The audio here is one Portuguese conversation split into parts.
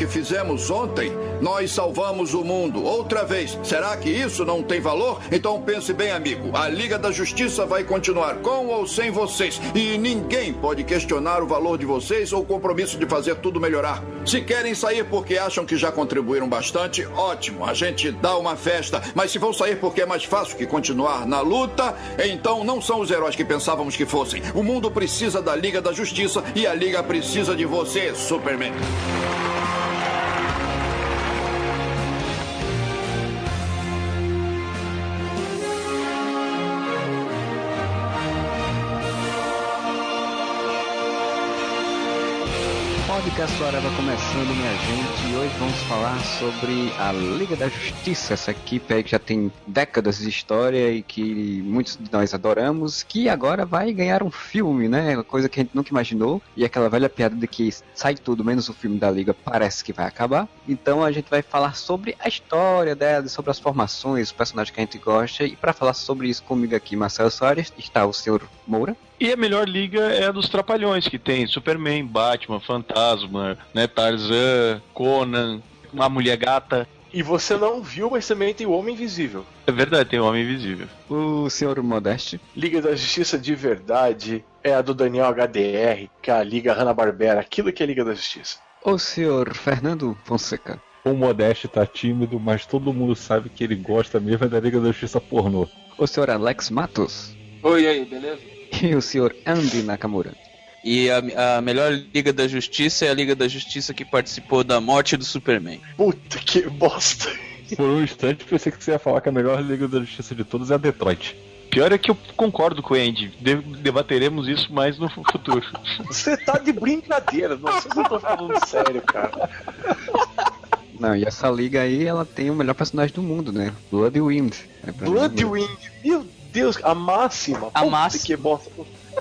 Que fizemos ontem? Nós salvamos o mundo outra vez. Será que isso não tem valor? Então pense bem, amigo. A Liga da Justiça vai continuar com ou sem vocês. E ninguém pode questionar o valor de vocês ou o compromisso de fazer tudo melhorar. Se querem sair porque acham que já contribuíram bastante, ótimo. A gente dá uma festa. Mas se vão sair porque é mais fácil que continuar na luta, então não são os heróis que pensávamos que fossem. O mundo precisa da Liga da Justiça e a Liga precisa de você, Superman. Podcast Areva começando, minha gente, e hoje vamos falar sobre a Liga da Justiça, essa equipe aí que já tem décadas de história e que muitos de nós adoramos, que agora vai ganhar um filme, né? Uma coisa que a gente nunca imaginou, e aquela velha piada de que sai tudo menos o filme da Liga parece que vai acabar. Então a gente vai falar sobre a história dela, sobre as formações, os personagens que a gente gosta, e para falar sobre isso comigo aqui, Marcelo Soares, está o senhor Moura. E a melhor liga é a dos Trapalhões, que tem Superman, Batman, Fantasma, né, Tarzan, Conan, uma mulher gata. E você não viu, mas também tem o Homem Invisível. É verdade, tem o Homem Invisível. O senhor Modeste. Liga da Justiça de verdade é a do Daniel HDR, que é a Liga Hanna-Barbera, aquilo que é a Liga da Justiça. O senhor Fernando Fonseca. O Modeste tá tímido, mas todo mundo sabe que ele gosta mesmo é da Liga da Justiça pornô. O senhor Alex Matos. Oi, aí, beleza? E o senhor Andy Nakamura. E a, a melhor Liga da Justiça é a Liga da Justiça que participou da morte do Superman. Puta que bosta. Por um instante pensei que você ia falar que a melhor Liga da Justiça de todas é a Detroit. Pior é que eu concordo com o Andy. De debateremos isso mais no futuro. Você tá de brincadeira, não sei se eu tô falando sério, cara. Não, e essa liga aí, ela tem o melhor personagem do mundo, né? Blood Wind. É mim, Bloodwind, meu Deus, a máxima. A Puta máxima. que bosta.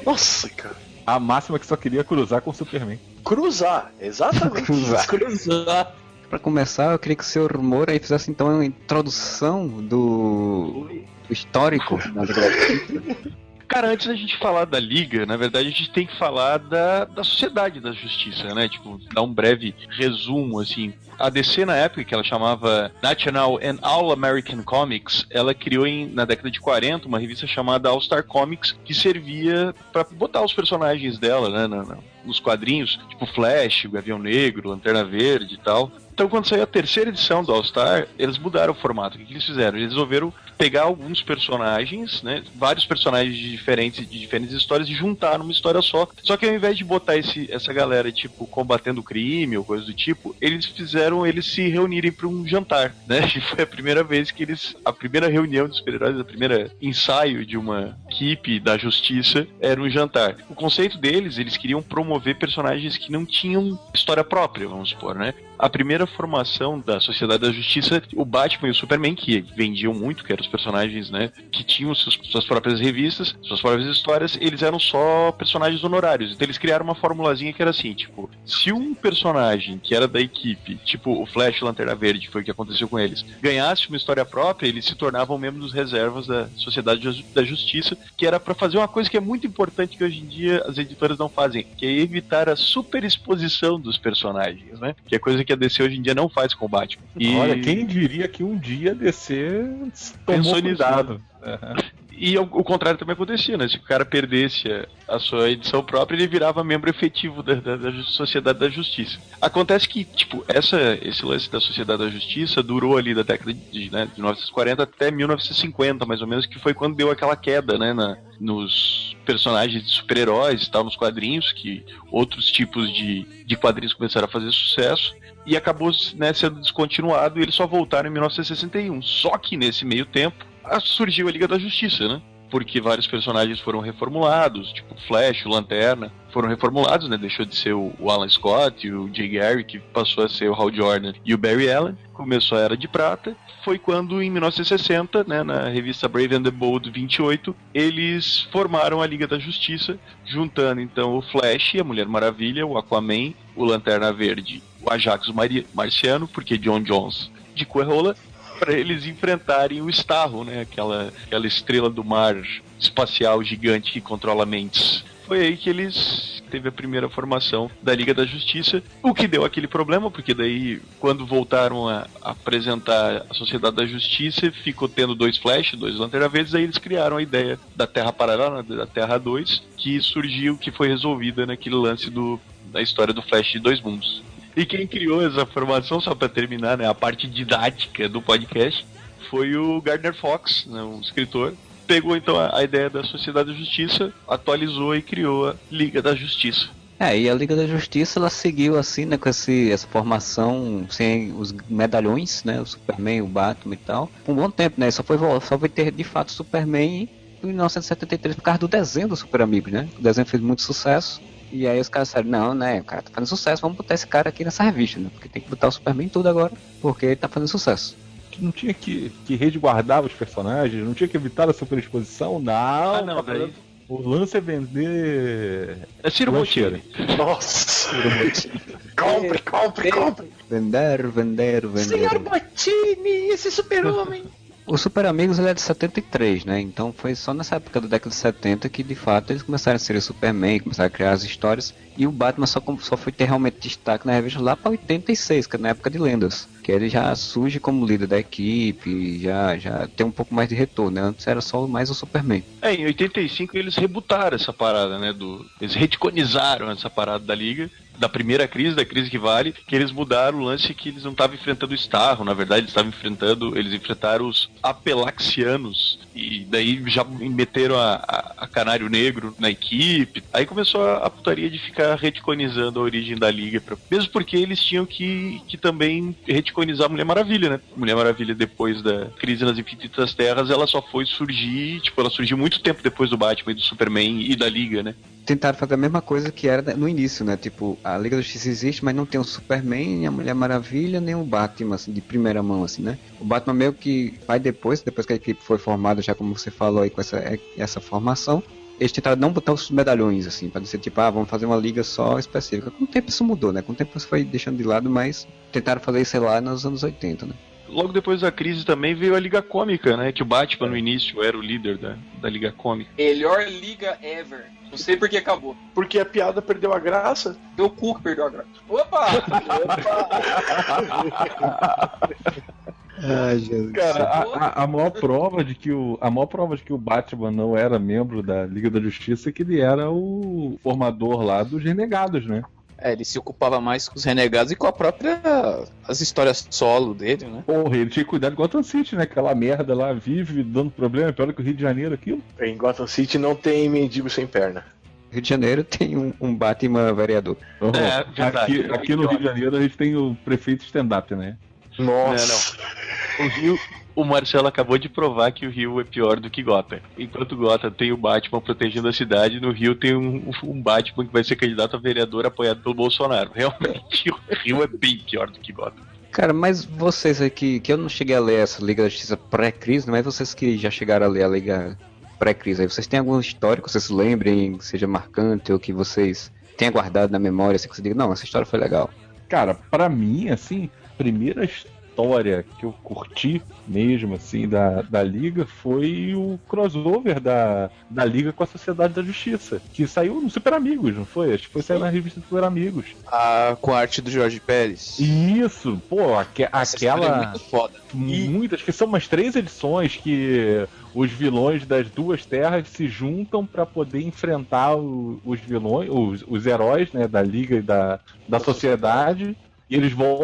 Nossa, cara. A máxima que só queria cruzar com o Superman. Cruzar, exatamente. Cruzar. Cruzar. Pra começar, eu queria que o senhor Moura aí fizesse então uma introdução do, do histórico Cara, antes da gente falar da Liga, na verdade a gente tem que falar da, da Sociedade da Justiça, né? Tipo, dar um breve resumo, assim. A DC, na época, que ela chamava National and All American Comics, ela criou em, na década de 40 uma revista chamada All Star Comics, que servia pra botar os personagens dela, né? na- na- nos quadrinhos, tipo Flash, o Gavião Negro, Lanterna Verde e tal. Então, quando saiu a terceira edição do All Star, eles mudaram o formato. O que eles fizeram? Eles resolveram pegar alguns personagens, né? Vários personagens de diferentes, de diferentes histórias e juntar numa história só. Só que ao invés de botar esse, essa galera, tipo, combatendo crime ou coisa do tipo, eles fizeram eles se reunirem para um jantar, né? E foi a primeira vez que eles. A primeira reunião dos super-heróis, a primeira ensaio de uma equipe da justiça era um jantar. O conceito deles, eles queriam promover personagens que não tinham história própria, vamos supor, né? A primeira formação da Sociedade da Justiça, o Batman e o Superman, que vendiam muito, que eram os personagens, né, que tinham suas próprias revistas, suas próprias histórias, eles eram só personagens honorários. Então eles criaram uma formulazinha que era assim, tipo, se um personagem que era da equipe, tipo o Flash Lanterna Verde, foi o que aconteceu com eles, ganhasse uma história própria, eles se tornavam membros reservas da Sociedade da Justiça, que era pra fazer uma coisa que é muito importante que hoje em dia as editoras não fazem, que é evitar a superexposição dos personagens, né? Que é coisa que a DC hoje em dia não faz com o Batman. E... Olha, quem diria que um dia DC tomou. Aham. E o, o contrário também acontecia, né? Se o cara perdesse a, a sua edição própria, ele virava membro efetivo da, da- da Sociedade da Justiça. Acontece que, tipo, essa, esse lance da Sociedade da Justiça durou ali da década de, né, de 1940 até 1950, mais ou menos, que foi quando deu aquela queda, né, na, nos personagens de super-heróis e tal, nos quadrinhos, que outros tipos de, de quadrinhos começaram a fazer sucesso. E acabou né, sendo descontinuado e eles só voltaram em 1961. Só que nesse meio tempo, surgiu a Liga da Justiça, né? Porque vários personagens foram reformulados, tipo Flash, Lanterna, foram reformulados, né? Deixou de ser o, Alan Scott o Jay Garrick, que passou a ser o Hal Jordan e o Barry Allen. Começou a Era de Prata. Foi quando, em 1960, né, na revista Brave and the Bold 28, eles formaram a Liga da Justiça, juntando então o Flash, a Mulher Maravilha, o Aquaman, o Lanterna Verde, o Ajax o Mari- Marciano, porque John Jones de Coerrola, para eles enfrentarem o Starro, né? Aquela, aquela estrela do mar espacial gigante que controla mentes. Foi aí que eles teve a primeira formação da Liga da Justiça, o que deu aquele problema, porque daí quando voltaram a apresentar a Sociedade da Justiça, ficou tendo dois Flash, dois Lanterna Verdes, aí eles criaram a ideia da Terra Paralela, né, da Terra 2, que surgiu, que foi resolvida naquele lance do, da história do Flash de dois mundos. E quem criou essa formação, só para terminar, né, a parte didática do podcast, foi o Gardner Fox, né, um escritor. Pegou então a, ideia da Sociedade da Justiça, atualizou e criou a Liga da Justiça. É, e a Liga da Justiça ela seguiu assim, né, com esse, essa formação sem os medalhões, né, o Superman, o Batman e tal, por um bom tempo, né, só foi, só foi ter de fato Superman em 1973 por causa do desenho do Super né, o desenho fez muito sucesso, e aí os caras disseram, não, né, o cara tá fazendo sucesso, vamos botar esse cara aqui nessa revista, né, porque tem que botar o Superman em tudo agora, porque ele tá fazendo sucesso. Que não tinha que, que resguardar os personagens, não tinha que evitar a superexposição, não. Ah, não, tá daí- O lance é vender. É Ciro Lancheira. Bottini. Nossa! compre, compre, compre! Vender, vender, vender. Bottini, esse super-homem! O Super Amigos ele é de 73, né? Então foi só nessa época da década de 70 que de fato eles começaram a ser o Superman, começaram a criar as histórias. E o Batman só, só foi ter realmente destaque na revista lá para 86, que é na época de lendas. Que ele já surge como líder da equipe, já, já tem um pouco mais de retorno, né? Antes era só mais o Superman. É, em 85 eles rebutaram essa parada, né? Do, eles retconizaram essa parada da Liga, da primeira crise, da crise que vale, que eles mudaram o lance que eles não estavam enfrentando o Starro, na verdade eles estavam enfrentando, eles enfrentaram os Apelaxianos, e daí já meteram a, a- a Canário Negro na equipe. Aí começou a, a putaria de ficar retconizando a origem da Liga, pra- mesmo porque eles tinham que, que também retconizar a Mulher Maravilha, né? Mulher Maravilha, depois da crise nas Infinitas Terras, ela só foi surgir, tipo, ela surgiu muito tempo depois do Batman e do Superman e da Liga, né? Tentaram fazer a mesma coisa que era no início, né? Tipo, a Liga da Justiça existe, mas não tem o Superman, nem a Mulher Maravilha, nem o Batman, assim, de primeira mão, assim, né? O Batman meio que vai depois, depois que a equipe foi formada, já como você falou aí, com essa, essa formação, eles tentaram não botar os medalhões, assim, pra dizer, tipo, ah, vamos fazer uma liga só específica. Com o tempo isso mudou, né? Com o tempo isso foi deixando de lado, mas tentaram fazer sei lá, nos anos 80, né? Logo depois da crise também veio a Liga Cômica, né? Que o Batman no início era o líder da, da Liga Cômica. Melhor liga ever. Não sei por que acabou. Porque a piada perdeu a graça. Deu cu que perdeu a graça. Opa! Ai, Jesus. Cara, a, a- a maior prova de que o a maior prova de que o Batman não era membro da Liga da Justiça é que ele era o formador lá dos renegados, né? É, ele se ocupava mais com os renegados e com a própria. as histórias solo dele, né? Porra, ele tinha que cuidar de Gotham City, né? Aquela merda lá vive dando problema, é pior que o Rio de Janeiro aquilo. Em Gotham City não tem mendigo sem perna. Rio de Janeiro tem um, um Batman vereador. Uhum. É, verdade. aqui, aqui no Rio de Janeiro a gente tem o prefeito stand-up, né? Nossa! O Rio, o Marcelo acabou de provar que o Rio é pior do que Gotham. Enquanto Gotham tem o Batman protegendo a cidade, no Rio tem um, um Batman que vai ser candidato a vereador apoiado pelo Bolsonaro. Realmente, o Rio é bem pior do que Gotham. Cara, mas vocês aqui, que eu não cheguei a ler essa Liga da Justiça pré-crise, mas vocês que já chegaram a ler a Liga pré-crise, aí vocês têm algum histórico que vocês se lembrem, que seja marcante, ou que vocês tenham guardado na memória, assim, que você diga, não, essa história foi legal. Cara, pra mim, assim, primeira história que eu curti mesmo, assim, da, da Liga foi o crossover da, da Liga com a Sociedade da Justiça, que saiu no Super Amigos, não foi? Acho que foi sair na revista Super Amigos. A, com a arte do Jorge Pérez. Isso, pô, aque- é aquela. muito foda. Muitas, que são umas três edições que os vilões das duas terras se juntam pra poder enfrentar o- os vilões, os, os heróis né, da Liga e da, da sociedade. E eles vão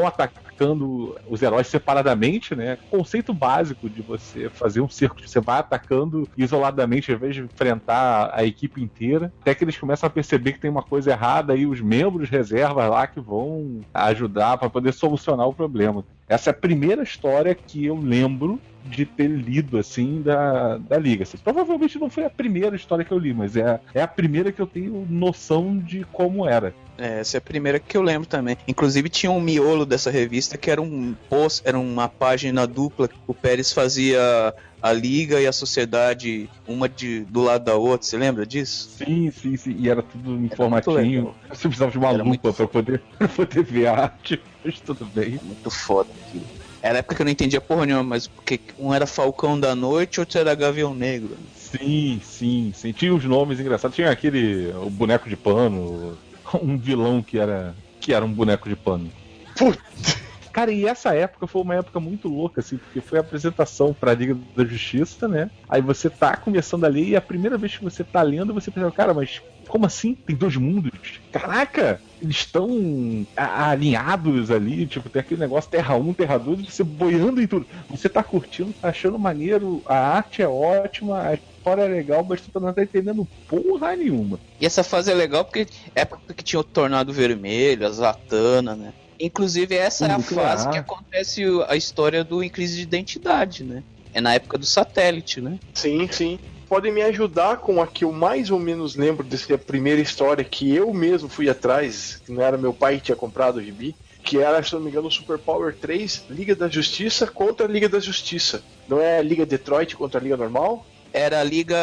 atacando os heróis separadamente, né? Conceito básico de você fazer um circo, você vai atacando isoladamente ao invés de enfrentar a equipe inteira. Até que eles começam a perceber que tem uma coisa errada e os membros reservas lá que vão ajudar pra poder solucionar o problema. Essa é a primeira história que eu lembro de ter lido, assim, da, da Liga. Assim, provavelmente não foi a primeira história que eu li, mas é, a- é a primeira que eu tenho noção de como era. É, essa é a primeira que eu lembro também. Inclusive tinha um miolo dessa revista que era um post, era uma página dupla. O Pérez fazia a Liga e a Sociedade, uma de, do lado da outra. Você lembra disso? Sim, sim, sim. E era tudo em muito formatinho. Você precisava de uma Era lupa pra poder, pra poder ver a arte, mas tudo bem. Muito foda aquilo. Era a época que eu não entendia porra nenhuma, mas porque um era Falcão da Noite, outro era Gavião Negro. Sim, sim, sim. Tinha os nomes engraçados. Tinha aquele. O boneco de pano. Um vilão que era. que era um boneco de pano. Putz. Cara, e essa época foi uma época muito louca, assim, porque foi a apresentação pra Liga da Justiça, né? Aí você tá começando a ler e a primeira vez que você tá lendo, você pensa, cara, mas como assim? Tem dois mundos? Caraca! Eles estão alinhados ali, tipo, tem aquele negócio Terra 1, Terra 2, e você boiando em tudo. Você tá curtindo, tá achando maneiro, a arte é ótima, a história é legal, mas tu não tá entendendo porra nenhuma. E essa fase é legal porque é época que tinha o Tornado Vermelho, a Zatanna, né? Inclusive essa é a Muito fase que acontece o- a história do Em Crise de Identidade, né? É na época do satélite, né? Sim, sim. Podem me ajudar com a que eu mais ou menos lembro dessa primeira história que eu mesmo fui atrás, que não era meu pai que tinha comprado o gibi, que era, se não me engano, o Super Power 3, Liga da Justiça contra a Liga da Justiça. Não é a Liga Detroit contra a Liga Normal? Era a Liga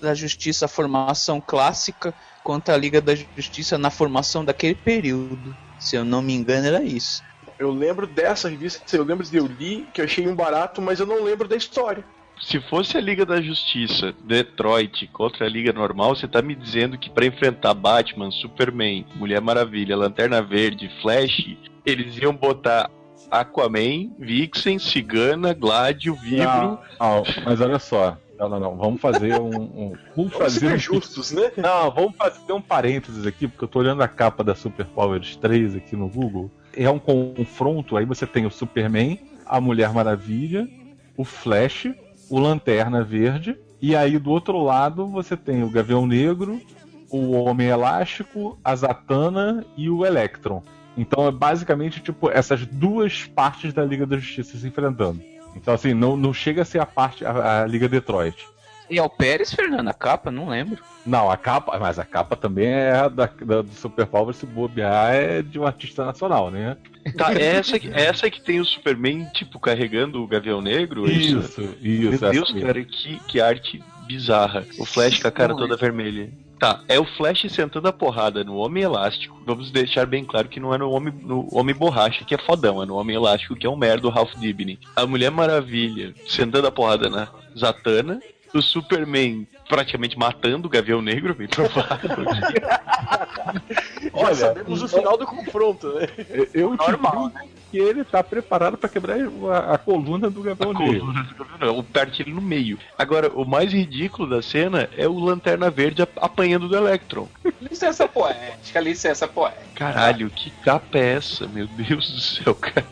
da Justiça a formação clássica contra a Liga da Justiça na formação daquele período. Se eu não me engano, era isso. Eu lembro dessa revista, eu lembro de eu li, que eu achei um barato, mas eu não lembro da história. Se fosse a Liga da Justiça, Detroit, contra a Liga Normal, você tá me dizendo que pra enfrentar Batman, Superman, Mulher Maravilha, Lanterna Verde, Flash, eles iam botar Aquaman, Vixen, Cigana, Gládio, Vibro. Não, não, mas olha só. Não, não, não. Vamos fazer um. um- vamos Vamos fazer um justos, né? Não, vamos fazer um parênteses aqui, porque eu tô olhando a capa da Super Powers 3 aqui no Google. É um confronto, aí você tem o Superman, a Mulher Maravilha, o Flash, o Lanterna Verde, e aí do outro lado você tem o Gavião Negro, o Homem Elástico, a Zatanna e o Electron. Então é basicamente tipo essas duas partes da Liga da Justiça se enfrentando. Então assim, não, não chega a ser a parte a, a Liga Detroit. E é o Pérez, Fernando, a capa? Não lembro. Não, a capa, mas a capa também é a da, da- do Super Power, se bobear, é de um artista nacional, né? Tá, é essa, que- é essa que tem o Superman, tipo, carregando o Gavião Negro? é Isso, isso. Meu essa Deus, mesmo. cara, que, que arte bizarra. O Flash com a cara toda vermelha. Tá, é o Flash sentando a porrada no Homem Elástico. Vamos deixar bem claro que não é no Homem, no Homem Borracha, que é fodão, é no Homem Elástico, que é um merda do Ralph Dibny. A Mulher Maravilha sentando a porrada na Zatanna. O Superman praticamente matando o Gavião Negro, bem provável. Já Olha, sabemos o final do confronto, né? Eu- Normal, digo que ele tá preparado pra quebrar a, a coluna do Gavião Negro. coluna do Gavião Negro, parte ele no meio. Agora, o mais ridículo da cena é o Lanterna Verde ap- apanhando do Electron. Licença poética, licença poética. Caralho, que capa é essa? Meu Deus do céu, cara.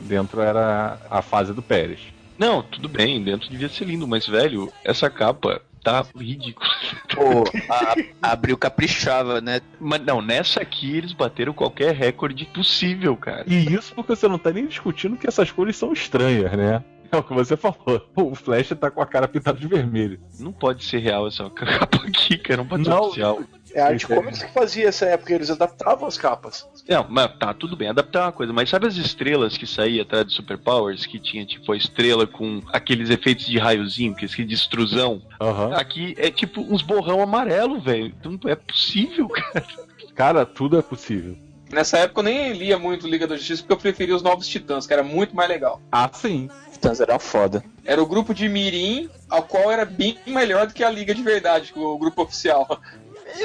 Dentro era a fase do Pérez. Não, tudo bem, dentro devia ser lindo, mas, velho, essa capa tá ridícula. Pô, a, abriu caprichava, né? Mas não, nessa aqui eles bateram qualquer recorde possível, cara. E isso porque você não tá nem discutindo que essas cores são estranhas, né? É o que você falou. O Flash tá com a cara pintada de vermelho. Não pode ser real essa capa aqui, cara, não pode ser Não. oficial. É a arte comics que fazia essa época, eles adaptavam as capas. Não, mas tá, tudo bem, adaptar uma coisa, mas sabe as estrelas que saía atrás de Superpowers, que tinha tipo a estrela com aqueles efeitos de raiozinho, que é de extrusão? Aham. Aqui é tipo uns borrão amarelo, velho. Então é possível, cara. Cara, tudo é possível. Nessa época eu nem lia muito Liga da Justiça porque eu preferia os Novos Titãs, que era muito mais legal. Ah, sim. Titãs era foda. Era o grupo de Mirim, ao qual era bem melhor do que a Liga de verdade, que o grupo oficial.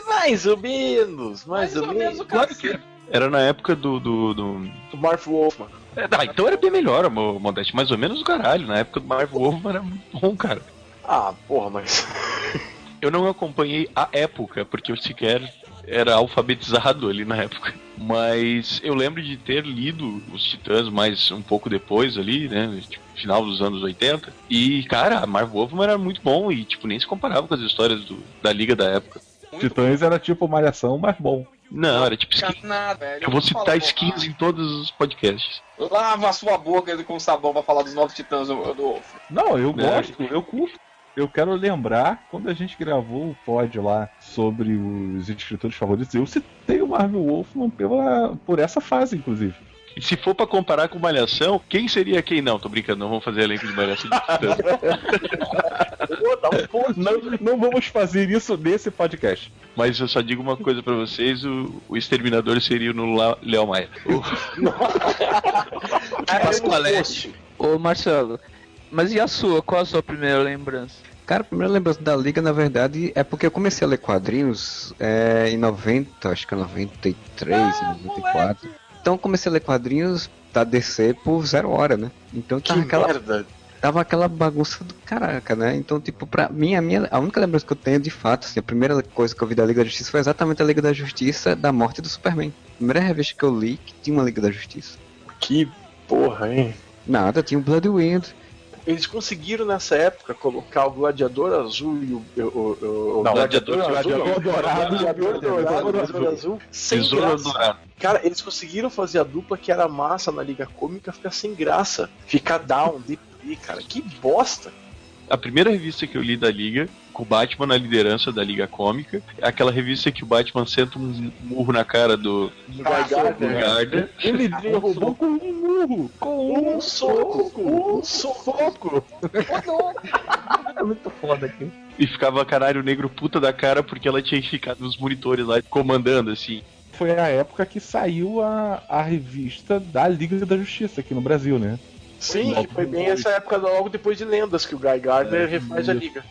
Mais ou menos, mais, ou, menos. o cara que Era na época do. do, do... Do Marv Wolfman. É, ah, então era bem melhor, mo- Modeste. Mais ou menos o caralho. Na época do Marvel Wolfman era muito bom, cara. Ah, porra, mas. Eu não acompanhei a época, porque eu sequer era alfabetizado ali na época. Mas eu lembro de ter lido os Titãs mais um pouco depois ali, né? Tipo, final dos anos 80. E, cara, a Marvel Wolfman era muito bom e, tipo, nem se comparava com as histórias do- da Liga da época. Muito Titãs era tipo malhação, mas bom. Não, era tipo Fica skin. nada, velho. Eu vou citar skins bobagem. em todos os podcasts. Lava a sua boca com sabão pra falar dos novos titãs do. Não, eu É. gosto, eu curto. Eu quero lembrar, quando a gente gravou o pod lá sobre os escritores favoritos, eu citei o Marvel Wolfman pela, por essa fase, inclusive. E se for pra comparar com Malhação, quem seria quem? Não, tô brincando, não vamos fazer elenco de Malhação de. Não, não vamos fazer isso nesse podcast. Mas eu só digo uma coisa pra vocês: o, o exterminador seria no La- Léo Maia. O- Pascoalete. Ô Marcelo, mas e a sua? Qual a sua primeira lembrança? Cara, a primeira lembrança da Liga, na verdade, é porque eu comecei a ler quadrinhos é, em 90, acho que é 93, Ah, 94. Então comecei a ler quadrinhos da DC por zero hora, né? Então Que tava aquela, merda. tava aquela bagunça do caraca, né? Então, tipo, pra mim, a, minha, a única lembrança que eu tenho, de fato, assim, a primeira coisa que eu vi da Liga da Justiça foi exatamente a Liga da Justiça da morte do Superman. A primeira revista que eu li que tinha uma Liga da Justiça. Que porra, hein? Nada, tinha o Blood Wind. Eles conseguiram nessa época colocar o gladiador azul e o. o, o, o Não, gladiador, gladiador azul, dourado, gladiador dourado, azul. gladiador azul, sem graça. Cara, eles conseguiram fazer a dupla que era massa na Liga Cômica ficar sem graça. Ficar down, deprê, cara. Que bosta. A primeira revista que eu li da Liga, com o Batman na liderança da Liga Cômica, é aquela revista que o Batman senta um murro na cara do, Gardner. Ele derrubou com um murro, com Um soco, um soco. É muito foda aqui. E ficava canário negro puta da cara porque ela tinha ficado nos monitores lá comandando, assim. Foi a época que saiu a, a revista da Liga da Justiça aqui no Brasil, né? Sim, foi bem essa época logo depois de Lendas que o Guy Gardner refaz a Liga.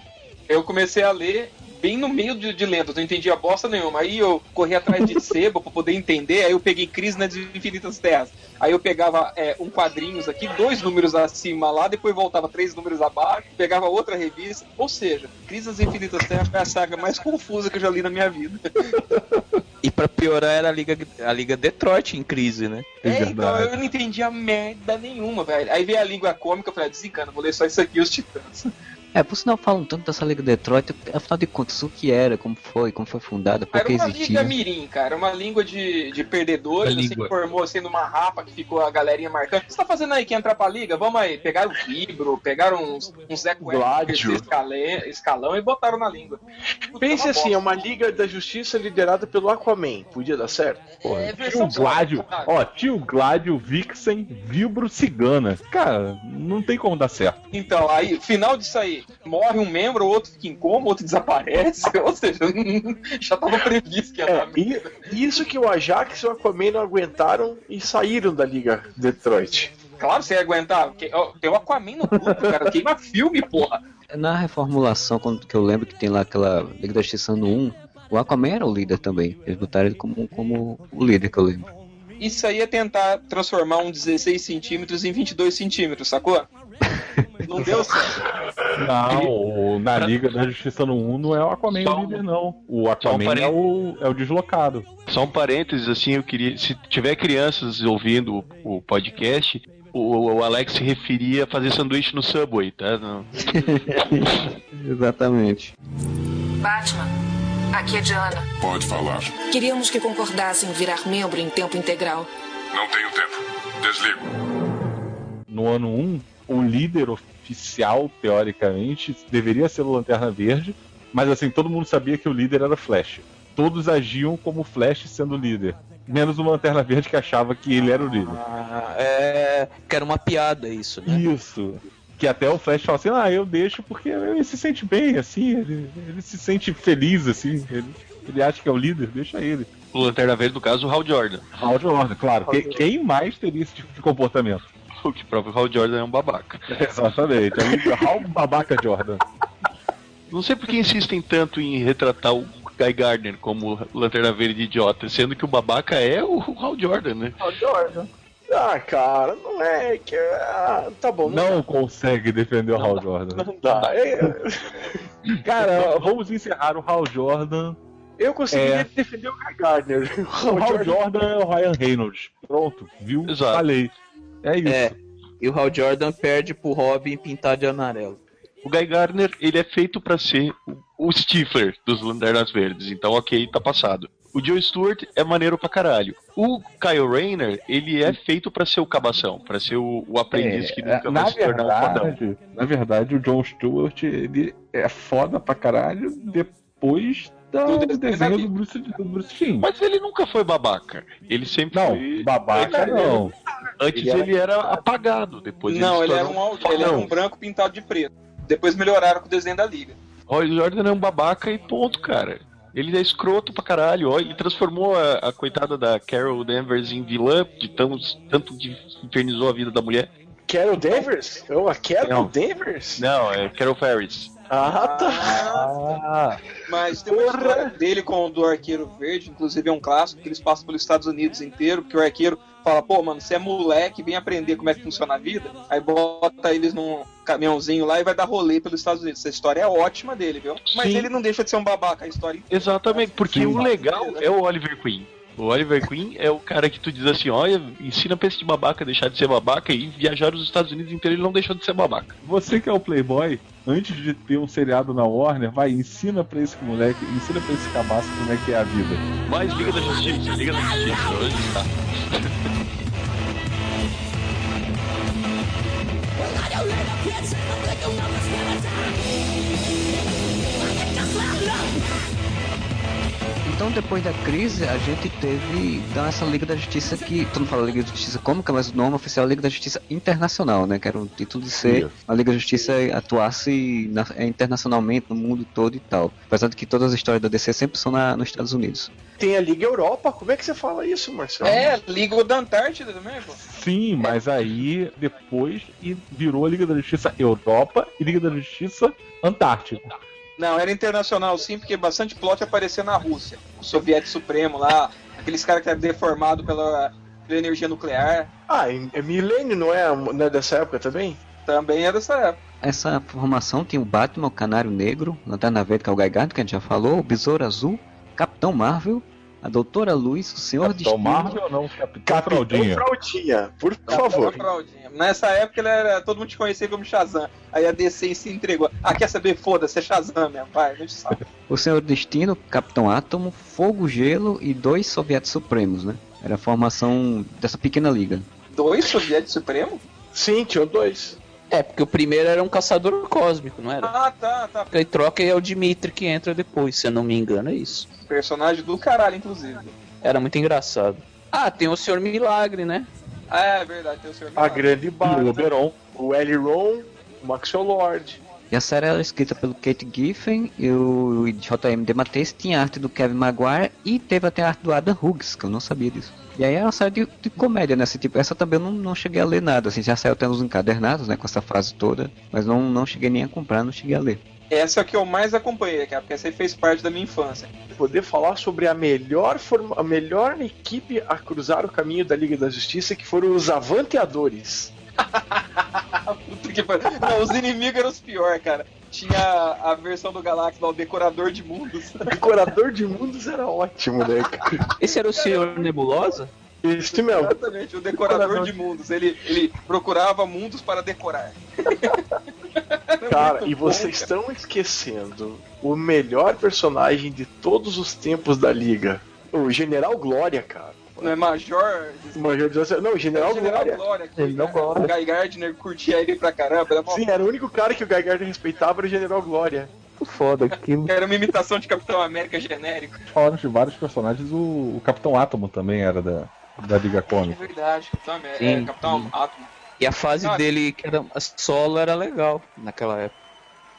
Eu comecei a ler bem no meio de, de lendas, não entendia bosta nenhuma. Aí eu corri atrás de sebo pra poder entender, aí eu peguei Crise nas Infinitas Terras. Aí eu pegava é, um quadrinhos aqui, dois números acima lá, depois voltava três números abaixo, pegava outra revista. Ou seja, Crise nas Infinitas Terras foi a saga mais confusa que eu já li na minha vida. E pra piorar era a Liga, a Liga Detroit em crise, né? É então eu não entendia merda nenhuma, velho. Aí veio a língua cômica, eu falei, ah, desencana, vou ler só isso aqui, os titãs. É, por sinal falam tanto dessa Liga Detroit, afinal de contas, o que era, como foi, como foi fundada, por Era que uma existia. liga mirim, cara. Uma língua de, de perdedores, Uma assim, que formou assim numa rapa que ficou a galerinha marcando. O que você tá fazendo aí? Quer entrar pra liga? Vamos aí. Pegaram o Fibro, pegaram uns, uns Zé escalão e botaram na língua. Puta, Pense uma assim, é uma Liga da Justiça liderada pelo Aquaman. Podia dar certo? É, tinha versão o Gládio, ó, tinha o Gládio, Vixen, Vibro, Cigana. Cara, não tem como dar certo. Então, aí, final disso aí, morre um membro, o outro fica em coma, o outro desaparece. Ou seja, já tava previsto que ia É, dar isso que o Ajax e o Aquaman não aguentaram e saíram da Liga Detroit. Claro, você ia aguentar. Tem o Aquaman no grupo, cara. Queima filme, porra. Na reformulação, quando que eu lembro que tem lá aquela Liga da Justiça no 1, o Aquaman era o líder também. Eles botaram ele como, como o líder que eu lembro. Isso aí é tentar transformar um 16 centímetros em 22 centímetros, sacou? Não deu certo. Não, na Liga da Justiça no 1 não é o Aquaman Só o líder, não. O só um Aquaman é o, é o deslocado. Só um parênteses, assim, eu queria. Se tiver crianças ouvindo o, o podcast, o, o Alex se referia a fazer sanduíche no Subway, tá? Não- Exatamente. Batman, aqui é Diana. Pode falar. Queríamos que concordassem em virar membro em tempo integral. Não tenho tempo. Desligo. No ano 1, o líder oficial, teoricamente, deveria ser o Lanterna Verde, mas assim, todo mundo sabia que o líder era Flash. Todos agiam como Flash sendo líder. Menos o Lanterna Verde que achava que ele era o líder. Ah, é. Que era uma piada isso, né? Isso. Que até o Flash fala assim, ah, eu deixo porque ele se sente bem, assim, ele, ele se sente feliz, assim, ele, ele acha que é o líder, deixa ele. O Lanterna Verde, no caso, o Hal Jordan. Hal Jordan, claro. Hal Quem, Jordan. quem mais teria esse tipo de comportamento? O que próprio Hal Jordan é um babaca. Exatamente. É o Hal Babaca Jordan. Não sei por que insistem tanto em retratar o Guy Gardner como Lanterna Verde idiota, sendo que o babaca é o Hal Jordan, né? Ah, Jordan. Ah, cara, não é que. Ah, tá bom, não, Não consegue defender o Hal Jordan. não dá. É, Cara, vamos encerrar o Hal Jordan. eu conseguiria É. defender o Guy Gardner. O Hal Jordan é o Ryan Reynolds. Pronto, viu? Exato. Falei. É isso. É. E o Hal Jordan perde pro Robin pintado de amarelo. O Guy Gardner, ele é feito pra ser o- Stifler dos Lanternas Verdes, então ok, tá passado. O Joe Stewart é maneiro pra caralho. O Kyle Rayner, ele é feito pra ser o cabação, pra ser o, o aprendiz que nunca É, na vai se tornar um fodão. verdade, na verdade, o John Stewart ele é foda pra caralho depois da- Do do desenho da desenho do Bruce, do Bruce Timm. Mas ele nunca foi babaca. Ele sempre Não, foi. babaca Ele- não. Antes Ele era- ele era apagado, depois não, ele ele era, um, ele era um branco pintado de preto. Depois melhoraram com o desenho da liga. Roy Jordan é um babaca e ponto, cara. Ele é escroto pra caralho. Ó, ele transformou a, a coitada da Carol Danvers em vilã, de tão, tanto de infernizou a vida da mulher. Carol Danvers? Oh, a Carol Não. Danvers? Não, é Carol Ferris. Ah, tá. Ah, Mas tem uma história dele com o do Arqueiro Verde, inclusive é um clássico, que eles passam pelos Estados Unidos inteiro, porque o arqueiro fala, pô, mano, você é moleque, vem aprender como é que funciona a vida. Aí bota eles num caminhãozinho lá e vai dar rolê pelos Estados Unidos. Essa história é ótima dele, viu? Mas Sim. ele não deixa de ser um babaca, a história inteira. Exatamente, porque Sim. o legal é o Oliver Queen. O Oliver Queen é o cara que tu diz assim, olha, ensina pra esse babaca a deixar de ser babaca e viajar os Estados Unidos inteiro ele não deixou de ser babaca. você que é o Playboy, antes de ter um seriado na Warner, vai, ensina pra esse moleque, ensina pra esse cabaço como é que é a vida. Mas Liga da Justiça, Liga da Justiça, onde está? Então, depois da crise, a gente teve então, essa Liga da Justiça que. Todo mundo fala Liga da Justiça Cômica, mas o nome oficial é Liga da Justiça Internacional, né? Que era o título de ser a Liga da Justiça atuasse na- é, internacionalmente no mundo todo e tal. Apesar de que todas as histórias da DC sempre são na- nos Estados Unidos. Tem a Liga Europa. Como é que você fala isso, Marcelo? É, Liga da Antártida também, pô. Sim, mas aí depois e virou a Liga da Justiça Europa e Liga da Justiça Antártica. Não, era internacional sim, porque bastante plot aparecia na Rússia. O soviético supremo lá, aqueles caras que eram deformados pela, pela energia nuclear, Ah, é Milênio, não é, não é dessa época também? também é dessa época. Essa formação tinha o Batman, o Canário Negro, Lanterna Verde, que é o Gaigato, que a gente já falou, o Besouro Azul, Capitão Marvel, a Doutora Luz, o Senhor Capitão Destino. Marvel ou não? Capitão, Capitão Fraldinha. Fraldinha, por Capitão favor. Fraldinha. Nessa época ele era, todo mundo te conhecia como Shazam. Aí a DC se entregou. Ah, quer saber? Foda-se, é Shazam mesmo. Vai, não te sabe. O Senhor Destino, Capitão Átomo, Fogo, Gelo e dois Soviéticos Supremos, né? Era a formação dessa pequena liga. Dois soviéticos supremo? Sim, tinha dois. É, porque o primeiro era um caçador cósmico, não era? Ah, tá, tá. Aí troca e é o Dimitri que entra depois, se eu não me engano, é isso. Personagem do caralho, inclusive. Era muito engraçado. Ah, tem o Senhor Milagre, né? Ah, é verdade, tem o senhor A grande E o barra. Oberon. O L. Ron, o Maxwell Lord. E a série era escrita pelo Kate Giffen e o J.M. DeMatteis tinha arte do Kevin Maguire e teve até a arte do Adam Hughes, que eu não sabia disso. E aí é uma série de, de comédia, né? Assim, tipo, essa também eu não, não cheguei a ler nada, assim, já saiu até nos encadernados, né, com essa fase toda, mas não, não cheguei nem a comprar, não cheguei a ler. Essa é a que eu mais acompanhei, cara, porque essa aí fez parte da minha infância. Poder falar sobre a melhor, forma, a melhor equipe a cruzar o caminho da Liga da Justiça, que foram os Avanteadores. Puta que pariu. Não, os inimigos eram os piores, cara. Tinha a versão do Galactus lá, o Decorador de Mundos. O Decorador de Mundos era ótimo, né, cara? Esse era o Senhor Nebulosa? Esse mesmo. Exatamente, o Decorador de Mundos. Ele, ele procurava mundos para decorar. Cara, e vocês estão esquecendo o melhor personagem de todos os tempos da Liga. O General Glória, cara. Não é Major? Major de- Não, o General, É General Glória. Glória. que General o Glória. Guy Gardner curtia ele pra caramba. Era, Sim, era o único cara que o Guy Gardner respeitava era o General Glória. Foda aquilo. era uma imitação de Capitão América genérico. Falaram de vários personagens, o, o Capitão Átomo também era da, da Liga É Cômica. verdade, Capitão América. Sim, É, Capitão sim. Átomo. E a fase Ah. dele, que era solo, era legal naquela época.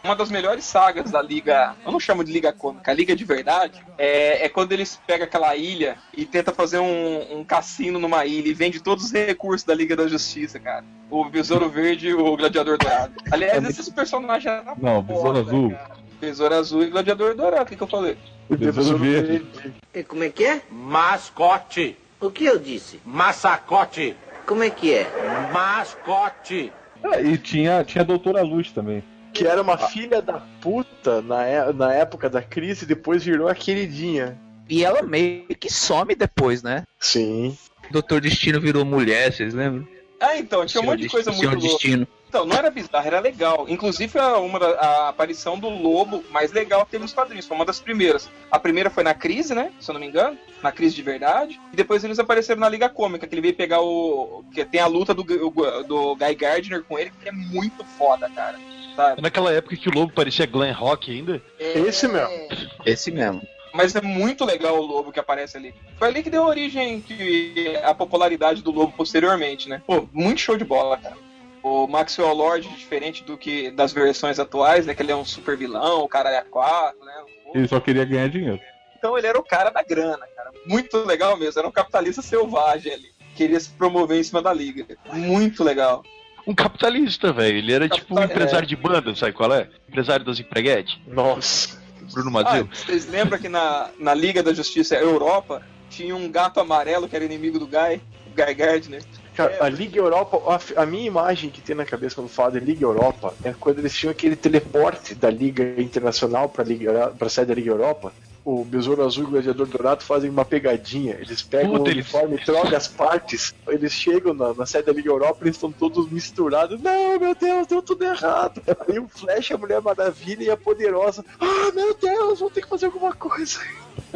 Uma das melhores sagas da Liga, eu não chamo de Liga Cômica, a Liga de Verdade, é, é quando eles pegam aquela ilha e tentam fazer um, um cassino numa ilha e vende todos os recursos da Liga da Justiça, cara. O Besouro Verde e o Gladiador Dourado. Aliás, esses personagens eram Não, Besouro foda, Azul. cara. Besouro Azul e Gladiador Dourado, o que, que eu falei? O Besouro Verde. E como é que é? Mascote. O que eu disse? Massacote. Como é que é? Mascote. Ah, e tinha, tinha a Doutora Luz também. Que era uma filha da puta na, é- na época da crise e depois virou a queridinha. E ela meio que some depois, né? Sim. Doutor Destino virou mulher, vocês lembram? Ah, então, tinha um monte de coisa muito louca. Destino. Então, não era bizarro, era legal. Inclusive, foi a- uma a aparição do lobo mais legal que teve nos quadrinhos. Foi uma das primeiras. A primeira foi na crise, né? Se eu não me engano. Na crise de verdade. E depois eles apareceram na Liga Cômica, que ele veio pegar o. que tem a luta do, o- do Guy Gardner com ele, que é muito foda, cara. Sabe? É Naquela época que o lobo parecia Glen Rock ainda. Esse mesmo. Esse mesmo. Mas é muito legal o lobo que aparece ali. Foi ali que deu origem que a popularidade do lobo posteriormente, né? Pô, muito show de bola, cara. O Maxwell Lord, diferente do que das versões atuais, né? Que ele é um super vilão, o cara é quatro, né? Ele só queria ganhar dinheiro. Então ele era o cara da grana, cara. Muito legal mesmo. Era um capitalista selvagem ali. Queria se promover em cima da liga. Muito legal. Um capitalista, velho. Ele era tipo um Capital- empresário é. de banda, sabe qual é? Empresário das empreguetes. Nossa. Bruno Ah, Mazil. vocês lembram que na, na Liga da Justiça Europa tinha um gato amarelo que era inimigo do Guy, o Guy Gardner? Cara, a Liga Europa, a, a minha imagem que tem na cabeça quando falo de Liga Europa é quando eles tinham aquele teleporte da Liga Internacional pra, Liga, pra sede da Liga Europa. O Besouro Azul e o Gladiador Dourado fazem uma pegadinha. Eles pegam Puta, o eles- uniforme, trocam as partes. Eles chegam na, na sede da Liga Europa e eles estão todos misturados. Não, meu Deus, deu tudo errado. Aí o Flash, a Mulher Maravilha e a Poderosa. Ah, meu Deus, vou ter que fazer alguma coisa.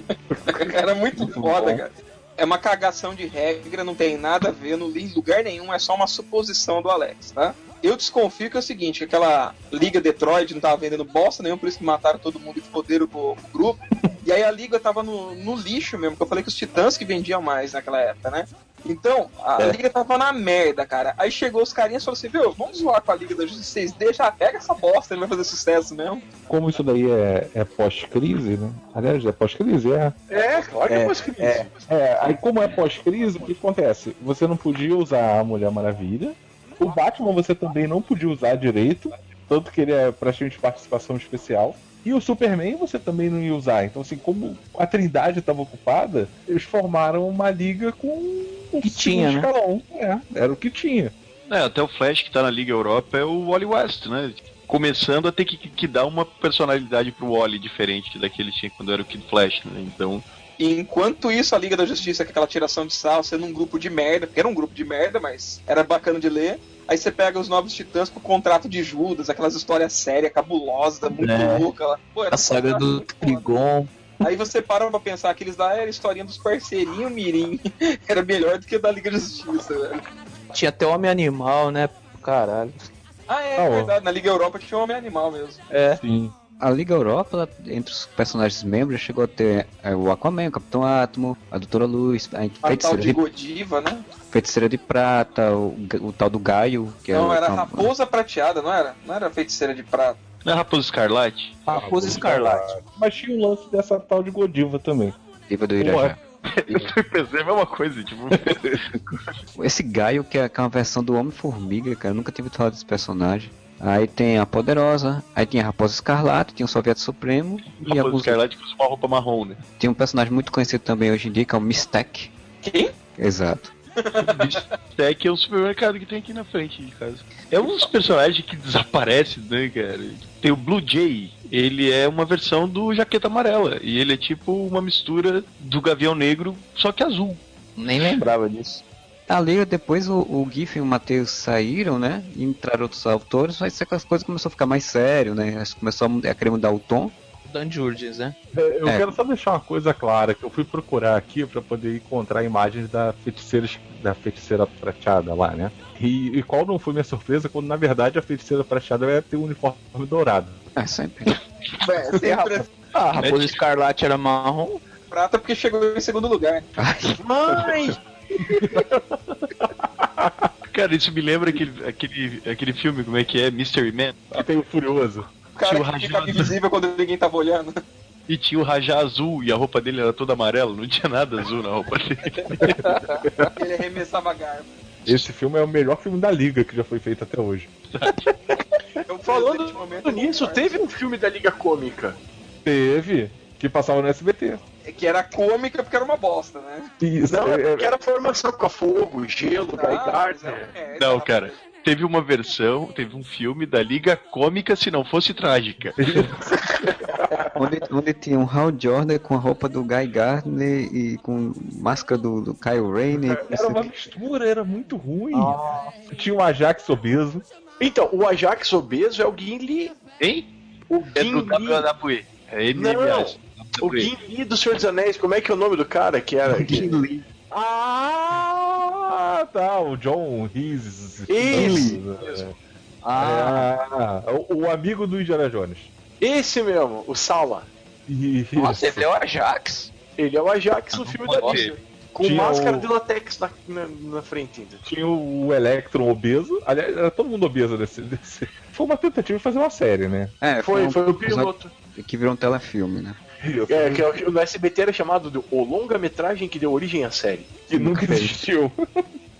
Era muito foda, cara. É uma cagação de regra, não tem nada a ver, li em lugar nenhum, é só uma suposição do Alex, tá? Eu desconfio que é o seguinte, que aquela Liga Detroit não tava vendendo bosta nenhum, por isso que mataram todo mundo e foderam o grupo. E aí a Liga tava no, no lixo mesmo, que eu falei que os Titãs que vendiam mais naquela época, né? Então, a É. Liga tava na merda, cara. Aí chegou os carinhas e falou assim, viu, vamos zoar com a Liga da Justiça, vocês deixa, pega essa bosta, ele vai fazer sucesso mesmo. Como isso daí é, é pós-crise, né? Aliás, é pós-crise, é. É, claro que é, É, pós-crise. É, é, aí como é pós-crise, o que acontece? Você não podia usar a Mulher Maravilha. O Batman você também não podia usar direito. Tanto que ele é praticamente participação especial. E o Superman você também não ia usar. Então, assim, como a Trindade estava ocupada, eles formaram uma liga com o Que tinha, segundo escalão. É, era o que tinha. É, até o Flash que tá na Liga Europa é o Wally West, né? Começando a ter que, que dar uma personalidade pro Wally diferente da que ele tinha quando era o Kid Flash, né? Então, E enquanto isso, a Liga da Justiça, com aquela tiração de sal, sendo um grupo de merda, porque era um grupo de merda, mas era bacana de ler. Aí você pega os Novos Titãs com o contrato de Judas, aquelas histórias sérias, cabulosas, muito É. louca lá. Pô, A saga do. Trigon. Aí você para pra pensar que eles lá era a historinha dos parceirinhos Mirim. era melhor do que a da Liga da Justiça, velho. Tinha até Homem Animal, né? Caralho. Ah, é, Ah, ó. verdade. Na Liga Europa tinha um Homem Animal mesmo. É. Sim. A Liga Europa, ela, entre os personagens membros, chegou a ter é, o Aquaman, o Capitão Átomo, a Doutora Luz, a A tal Feiticeira de de, Godiva, né? Feiticeira de Prata, o, o tal do Gaio, que não, é era uma- Raposa Prateada, não era? Não era Feiticeira de Prata. não é Raposa Escarlate? Raposa Escarlate. Mas tinha um lance dessa tal de Godiva também. Diva do. Irajá. Eu pensei a mesma coisa, tipo. Esse Gaio, que é, que é uma versão do Homem-Formiga, cara, eu nunca tive falado desse personagem. Aí tem a Poderosa, aí tem a Raposa Escarlate, tem o Soviético Supremo e Raposa alguns... Escarlate que usa uma roupa marrom, né? Tem um personagem muito conhecido também hoje em dia, que é o Mistek. Quem? Exato. Que é um supermercado que tem aqui na frente de casa. É um dos personagens que desaparece, né, cara? Tem o Blue Jay. Ele é uma versão do Jaqueta Amarela. E ele é tipo uma mistura do Gavião Negro, só que azul. Nem lembrava disso. A Liga, depois o, o Giffen e o Matheus saíram, né? E entraram outros autores, mas as coisas começou a ficar mais sério, né? Começou a, mudar- a querer mudar o tom. Dan Jurgens, né? É, Eu É. quero só deixar uma coisa clara, que eu fui procurar aqui pra poder encontrar imagens da feiticeira, da feiticeira prateada lá, né? E, e qual não foi minha surpresa quando na verdade a feiticeira prateada ia ter um uniforme dourado. É, sempre. É, sempre Ah, a Raposa Escarlate era marrom. prata porque chegou em segundo lugar. Mãe! Cara, isso me lembra aquele, aquele, aquele filme, como é que é? Mystery Man. Que tem o Furioso. O cara Tio que ficava invisível quando ninguém tava olhando. E tinha o Rajá azul e a roupa dele era toda amarela, não tinha nada azul na roupa dele. Ele arremessava garfo. Esse filme é o melhor filme da Liga que já foi feito até hoje. Eu Falando nisso, teve um filme da Liga Cômica. Teve, que passava no SBT. Que era cômica porque era uma bosta, né? Isso, Não, é- é porque era formação com fogo, gelo, Ah, Guy Gardner. é, é, Não, cara. Teve uma versão, teve um filme da Liga Cômica se não fosse trágica. onde, onde tinha um Hal Jordan com a roupa do Guy Gardner e com máscara do, do Kyle Rayner. não Era uma mistura, era muito ruim. Tinha o Ajax obeso. Então, o Ajax obeso é o Gimli. Hein? O É do. WWE. É ele Não, aliás. O Gimli do Senhor dos Anéis. Como é que é o nome do cara que era? Que... Ah, tá, o John Reese. Esse. Ah, o, o amigo do Indiana Jones. Esse mesmo, o Sala. Isso. Nossa, ele é o Ajax. Ele é o Ajax no filme da Disney. Com Tinha máscara o- de latex na, na, na frente ainda. Tinha o Electron obeso. Aliás, era todo mundo obeso desse, desse. Foi uma tentativa de fazer uma série, né? É, Foi, um foi o piloto. Que virou um telefilme, né? É, que é o que no SBT era chamado de O Longa-Metragem que deu origem à série. Que nunca existiu.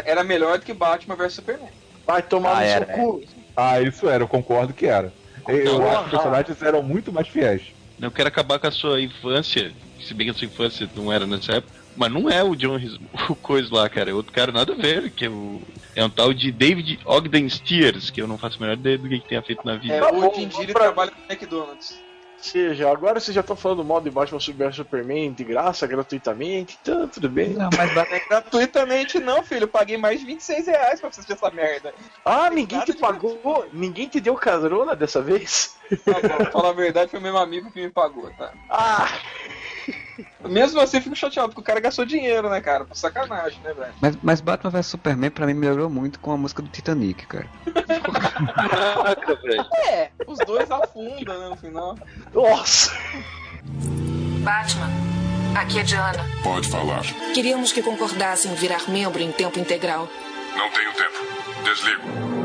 Era melhor do que Batman vs Superman. Vai tomar Ah, no era, seu cu. Ah, isso era, eu concordo que era. Eu Porra. acho que os personagens eram muito mais fiéis. Eu quero acabar com a sua infância, se bem que a sua infância não era nessa época. Mas não é o John Ris- o coisa lá, cara. É outro cara nada a ver, que é o. É um tal de David Ogden Stiers, que eu não faço a menor ideia do que, que tenha feito na vida. É, o bom, Jim Giri pra- trabalha no McDonald's. Seja, agora vocês já estão falando mal de Batman vs Superman de graça, gratuitamente, então tudo bem. Não, mas Não é gratuitamente não, filho. Eu paguei mais de 26 reais pra assistir essa merda. Ah, ninguém Nada te pagou? Ninguém te deu carona dessa vez? Tá bom, pra falar a verdade, foi o mesmo amigo que me pagou, tá? Ah, Mesmo assim, eu fico chateado, porque o cara gastou dinheiro, né, cara? Por sacanagem, né, velho? Mas, mas Batman vs Superman pra mim melhorou muito com a música do Titanic, cara. Caraca, velho. É, os dois afundam, né, no final. nossa. Batman, aqui é Diana. Pode falar. Queríamos que concordassem em virar membro em tempo integral. Não tenho tempo. Desligo.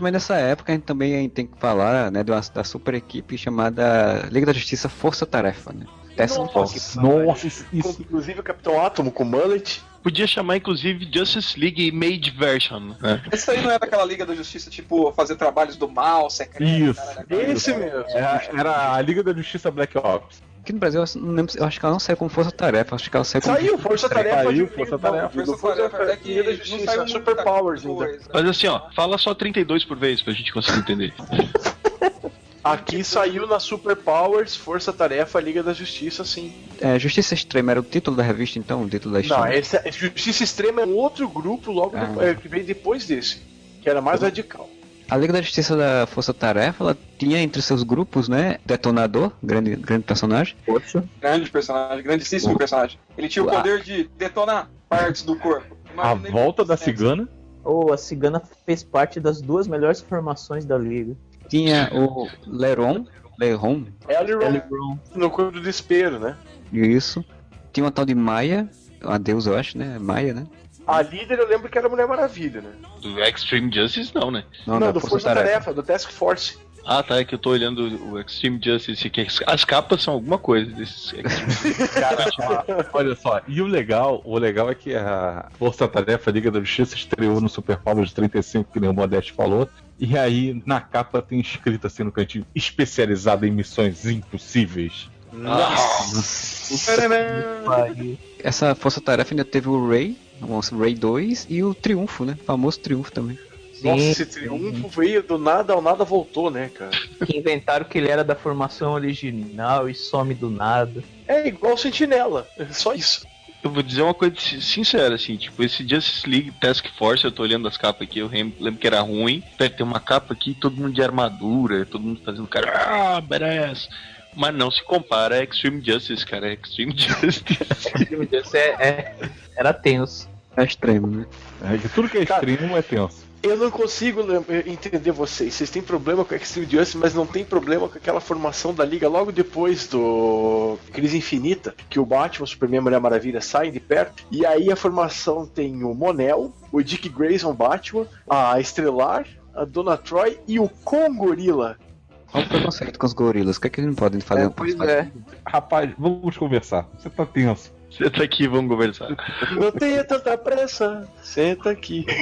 Mas nessa época a gente também tem que falar né, da super equipe chamada Liga da Justiça Força Tarefa, né? Nossa, Force. Nossa, isso, isso- Inclusive o Capitão Átomo com mullet. Podia chamar, inclusive, Justice League Made Version. né? Isso aí não era aquela Liga da Justiça, tipo, fazer trabalhos do mal, secreto. Isso. Esse mesmo. Era, era a Liga da Justiça Black Ops. Aqui no Brasil eu não lembro, eu acho que ela não saiu como Força Tarefa, acho que ela saiu como Saiu, Força Tarefa. Saiu, Força Tarefa. Força Força Tarefa, Tarefa é que da Justiça, saiu Super Powers ainda. coisa. Mas assim, ó, fala só 32 por vez pra gente conseguir entender. Aqui saiu na Super Powers, Força Tarefa, Liga da Justiça, sim. É, Justiça Extrema era o título da revista, então, o título da Não, história. esse, é- Justiça Extrema é um outro grupo logo Ah. depois- é, que veio depois desse, que era mais radical. A Liga da Justiça da Força Tarefa, ela tinha entre seus grupos, né, Detonador, grande, grande personagem, Grande personagem, grandíssimo personagem. Ele tinha o poder de detonar partes do corpo. A Imagina ele- volta da cigana. Ou a Cigana fez parte das duas melhores formações da liga. Tinha o Leron, Leron, Eliron, no corpo do desespero, né? isso, tinha uma tal de Maia, uma deusa, eu acho, né, Maia, né, A líder eu lembro que era a Mulher Maravilha, né? Do Extreme Justice, não, né? não, Não, da do Força, Força Tarefa. Tarefa, do Task Force. Ah, tá, é que eu tô olhando o Extreme Justice aqui. As capas são alguma coisa desses. Cara, olha só, e o legal, o legal é que a Força Tarefa Liga da Justiça estreou no Super Power de 35, que nem o Modeste falou. E aí, na capa tem escrito assim no cantinho, especializado em missões impossíveis. Essa Força Tarefa ainda teve o Ray, o Ray 2 e o Triunfo, né, o famoso Triunfo também. Nossa, esse triunfo veio do nada ao nada voltou, né, cara? Que inventaram que ele era da formação original e some do nada. É igual Sentinela, é só isso. Eu vou dizer uma coisa si- sincera, assim, tipo, esse Justice League Task Force, eu tô olhando as capas aqui, eu lembro que era ruim. Deve ter uma capa aqui, todo mundo de armadura, todo mundo fazendo cara, ah, badass. Mas não se compara a Extreme Justice, cara, Extreme Justice. É, é- era tenso. É extremo, né? É, tudo que é extremo é tenso. Eu não consigo lem- entender vocês. Vocês têm problema com a Extreme Justice, mas não tem problema com aquela formação da Liga logo depois do Crise Infinita, que o Batman, o Superman e a Mulher Maravilha saem de perto. E aí a formação tem o Monel, o Dick Grayson Batman, a Estrelar, a Dona Troy e o Congorila. Qual o preconceito com os gorilas? O que é que eles não podem fazer? um Pois é. Rapaz, vamos conversar. Você tá tenso. Senta aqui, vamos conversar. Não tenha tanta pressa, senta aqui.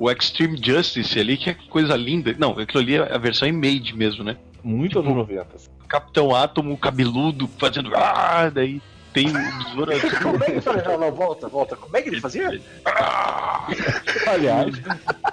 O Extreme Justice ali, que é coisa linda. Não, aquilo ali é a versão em made mesmo, né? Muito anos 90. Capitão Átomo, cabeludo, fazendo. Ah, daí tem o besouro azul. Como é que ele fazia? Não, não, volta, volta. Como é que ele fazia? Aliás,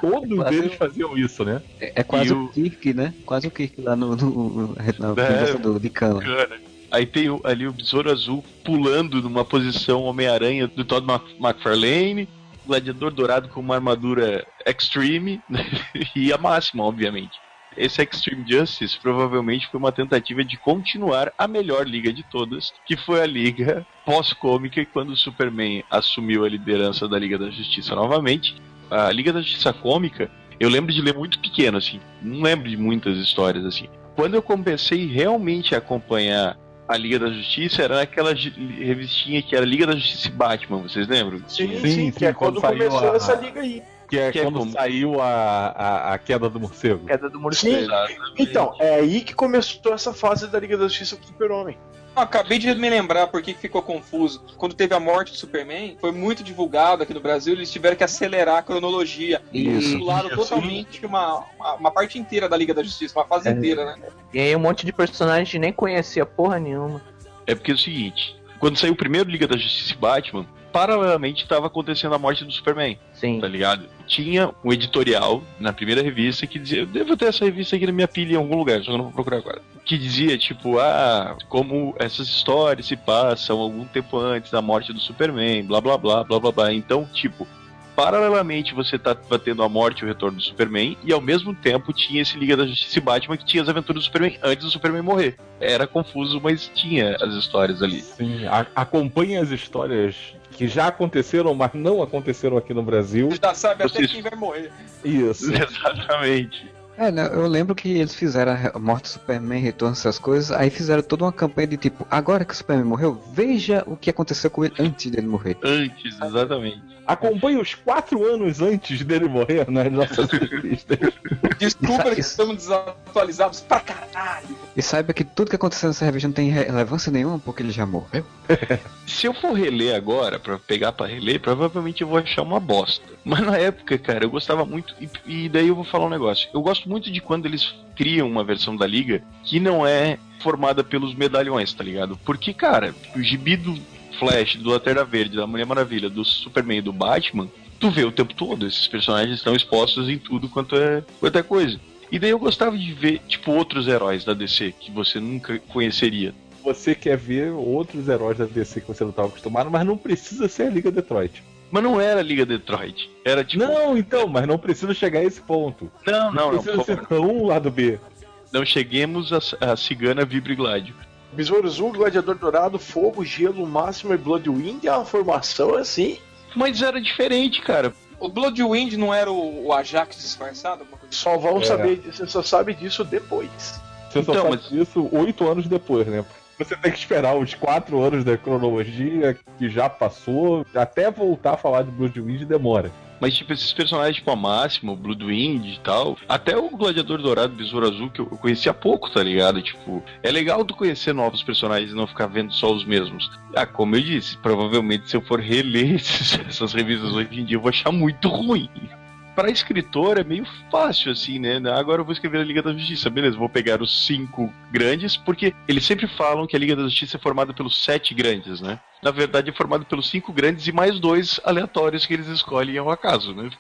todos eles faziam isso, né? É, é quase E o... o- Kirk, né? Quase o Kirk lá no, no, na É. do de. Cara. Aí tem ali o Besouro Azul pulando numa posição Homem-Aranha do Todd McFarlane. Gladiador Dourado com uma armadura Extreme e a máxima, obviamente. Esse Extreme Justice provavelmente foi uma tentativa de continuar a melhor liga de todas, que foi a liga pós-cômica, quando o Superman assumiu a liderança da Liga da Justiça novamente. A Liga da Justiça cômica, eu lembro de ler muito pequeno, assim, não lembro de muitas histórias assim. Quando eu comecei realmente a acompanhar a Liga da Justiça, era naquela gi- revistinha que era Liga da Justiça e Batman, vocês lembram? Sim, sim, Sim, que sim, é quando, quando saiu começou a- essa liga aí. Que é Que é quando como? saiu a, a, a queda do morcego. Queda do Sim, morcego. então, é aí que começou essa fase da Liga da Justiça com o Super-Homem. Acabei de me lembrar por que que ficou confuso. Quando teve a morte do Superman, foi muito divulgado aqui no Brasil, eles tiveram que acelerar a cronologia. Isso. Pularam totalmente uma, uma, uma parte inteira da Liga da Justiça, uma fase É. inteira, né? E aí um monte de personagem que nem conhecia porra nenhuma. É porque é o seguinte, quando saiu o primeiro Liga da Justiça e Batman, paralelamente estava acontecendo a morte do Superman, Sim. tá ligado? Tinha um editorial na primeira revista que dizia, eu devo ter essa revista aqui na minha pilha em algum lugar, só que eu não vou procurar agora. Que dizia, tipo, ah, como essas histórias se passam algum tempo antes da morte do Superman, blá blá blá, blá blá blá. Então, tipo, paralelamente você tá tendo a morte e o retorno do Superman, e ao mesmo tempo tinha esse Liga da Justiça e Batman que tinha as aventuras do Superman antes do Superman morrer. Era confuso, mas tinha as histórias ali. Sim, a- acompanhe as histórias que já aconteceram, mas não aconteceram aqui no Brasil. Já sabe até Vocês- quem vai morrer. Isso. Exatamente. É, né, eu lembro que eles fizeram a morte do Superman, retorno essas coisas, aí fizeram toda uma campanha de tipo, agora que o Superman morreu, veja o que aconteceu com ele antes dele morrer. Antes, exatamente. Acompanhe os quatro anos antes dele morrer nas nossas revistas. Desculpa que estamos desatualizados pra caralho. E saiba que tudo que aconteceu nessa revista não tem relevância nenhuma porque ele já morreu. Se eu for reler agora, pra pegar pra reler, provavelmente eu vou achar uma bosta. Mas na época, cara, eu gostava muito. E, e daí eu vou falar um negócio. Eu gosto muito de quando eles criam uma versão da Liga que não é formada pelos medalhões, tá ligado? Porque, cara, o gibi do Flash, do Lanterna Verde, da Mulher Maravilha, do Superman e do Batman, tu vê o tempo todo. Esses personagens estão expostos em tudo quanto é, quanto é coisa. E daí eu gostava de ver, tipo, outros heróis da DC que você nunca conheceria. Você quer ver outros heróis da DC que você não estava acostumado, mas não precisa ser a Liga Detroit. Mas não era a Liga Detroit. Era tipo. Não, então, mas não precisa chegar a esse ponto. Não, não, não. precisa por ser tão um lado B. Não cheguemos a, a cigana Vibregládio. Besouro Azul, Gladiador Dourado, Fogo, Gelo, Máximo e Bloodwind é uma formação assim. Mas era diferente, cara. O Bloodwind não era o, o Ajax disfarçado? Só vão É. saber, você só sabe disso depois. Você só Então, sabe mas- disso oito anos depois, né? Você tem que esperar os quatro anos da cronologia que já passou, até voltar a falar de Bloodwind demora. Mas, tipo, esses personagens, tipo, a Máximo, Bloodwind e tal. Até o Gladiador Dourado, Besouro Azul, que eu conheci há pouco, tá ligado? Tipo, é legal tu conhecer novos personagens e não ficar vendo só os mesmos. Ah, como eu disse, provavelmente se eu for reler essas revistas hoje em dia, eu vou achar muito ruim. Pra escritor é meio fácil, assim, né? Agora eu vou escrever a Liga da Justiça. Beleza, vou pegar os cinco grandes, porque eles sempre falam que a Liga da Justiça é formada pelos sete grandes, né? Na verdade, é formado pelos cinco grandes e mais dois aleatórios que eles escolhem ao acaso, né?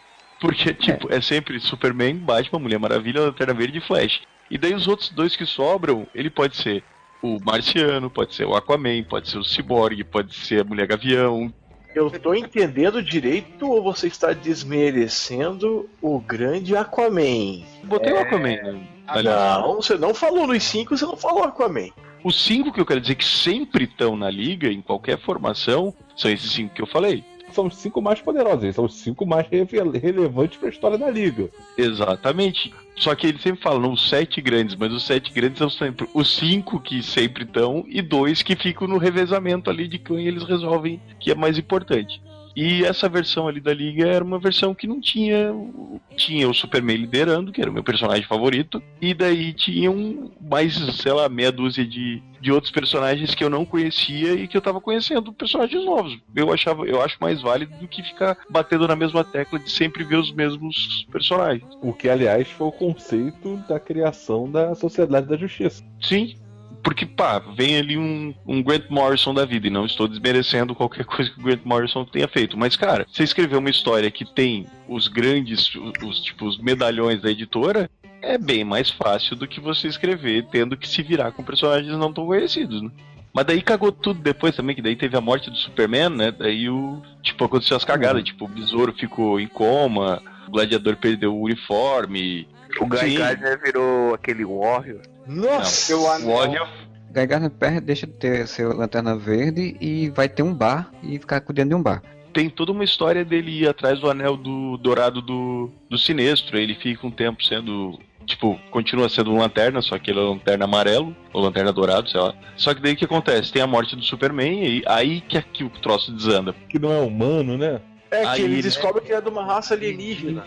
Porque, tipo, é, sempre Superman, Batman, Mulher Maravilha, Lanterna Verde e Flash. E daí os outros dois que sobram, ele pode ser o Marciano, pode ser o Aquaman, pode ser o Cyborg, pode ser a Mulher Gavião. Eu tô entendendo direito ou você está desmerecendo o grande Aquaman? Botei o Aquaman, né? Ah, Ali. não, você não falou nos cinco, você não falou Aquaman. Os cinco que eu quero dizer que sempre estão na liga, em qualquer formação, são esses cinco que eu falei. São os cinco mais poderosos, eles são os cinco mais relevantes para a história da Liga. Exatamente. Só que eles sempre falam os sete grandes, mas os sete grandes são sempre os cinco que sempre estão e dois que ficam no revezamento ali de quem eles resolvem que é mais importante. E essa versão ali da liga era uma versão que não tinha. Tinha o Superman liderando, que era o meu personagem favorito, e daí tinham mais, sei lá, meia dúzia de, de outros personagens que eu não conhecia e que eu tava conhecendo personagens novos. Eu achava, eu acho mais válido do que ficar batendo na mesma tecla de sempre ver os mesmos personagens. O que, aliás, foi o conceito da criação da Sociedade da Justiça. Sim. Porque, pá, vem ali um, um Grant Morrison da vida, e não estou desmerecendo qualquer coisa que o Grant Morrison tenha feito. Mas, cara, você escrever uma história que tem os grandes, os, os, tipo, os medalhões da editora, é bem mais fácil do que você escrever tendo que se virar com personagens não tão conhecidos, né? Mas daí cagou tudo depois também, que daí teve a morte do Superman, né? Daí o. Tipo, aconteceu as cagadas. Tipo, o besouro ficou em coma, o gladiador perdeu o uniforme. O Guy Sim. Gardner virou aquele Warrior. Nossa, Não, o. Warrior Guy Gardner perde, deixa de ter seu Lanterna Verde e vai ter um bar e ficar cuidando de um bar. tem toda uma história dele ir atrás do anel do dourado do, do sinestro. Ele fica um tempo sendo. Tipo, continua sendo um lanterna, só que ele é lanterna amarelo, ou lanterna dourado, sei lá. Só que daí o que acontece? Tem a morte do Superman e aí que aqui o troço desanda. Que não é humano, né? É que Aí ele ele- descobre que é de uma raça alienígena.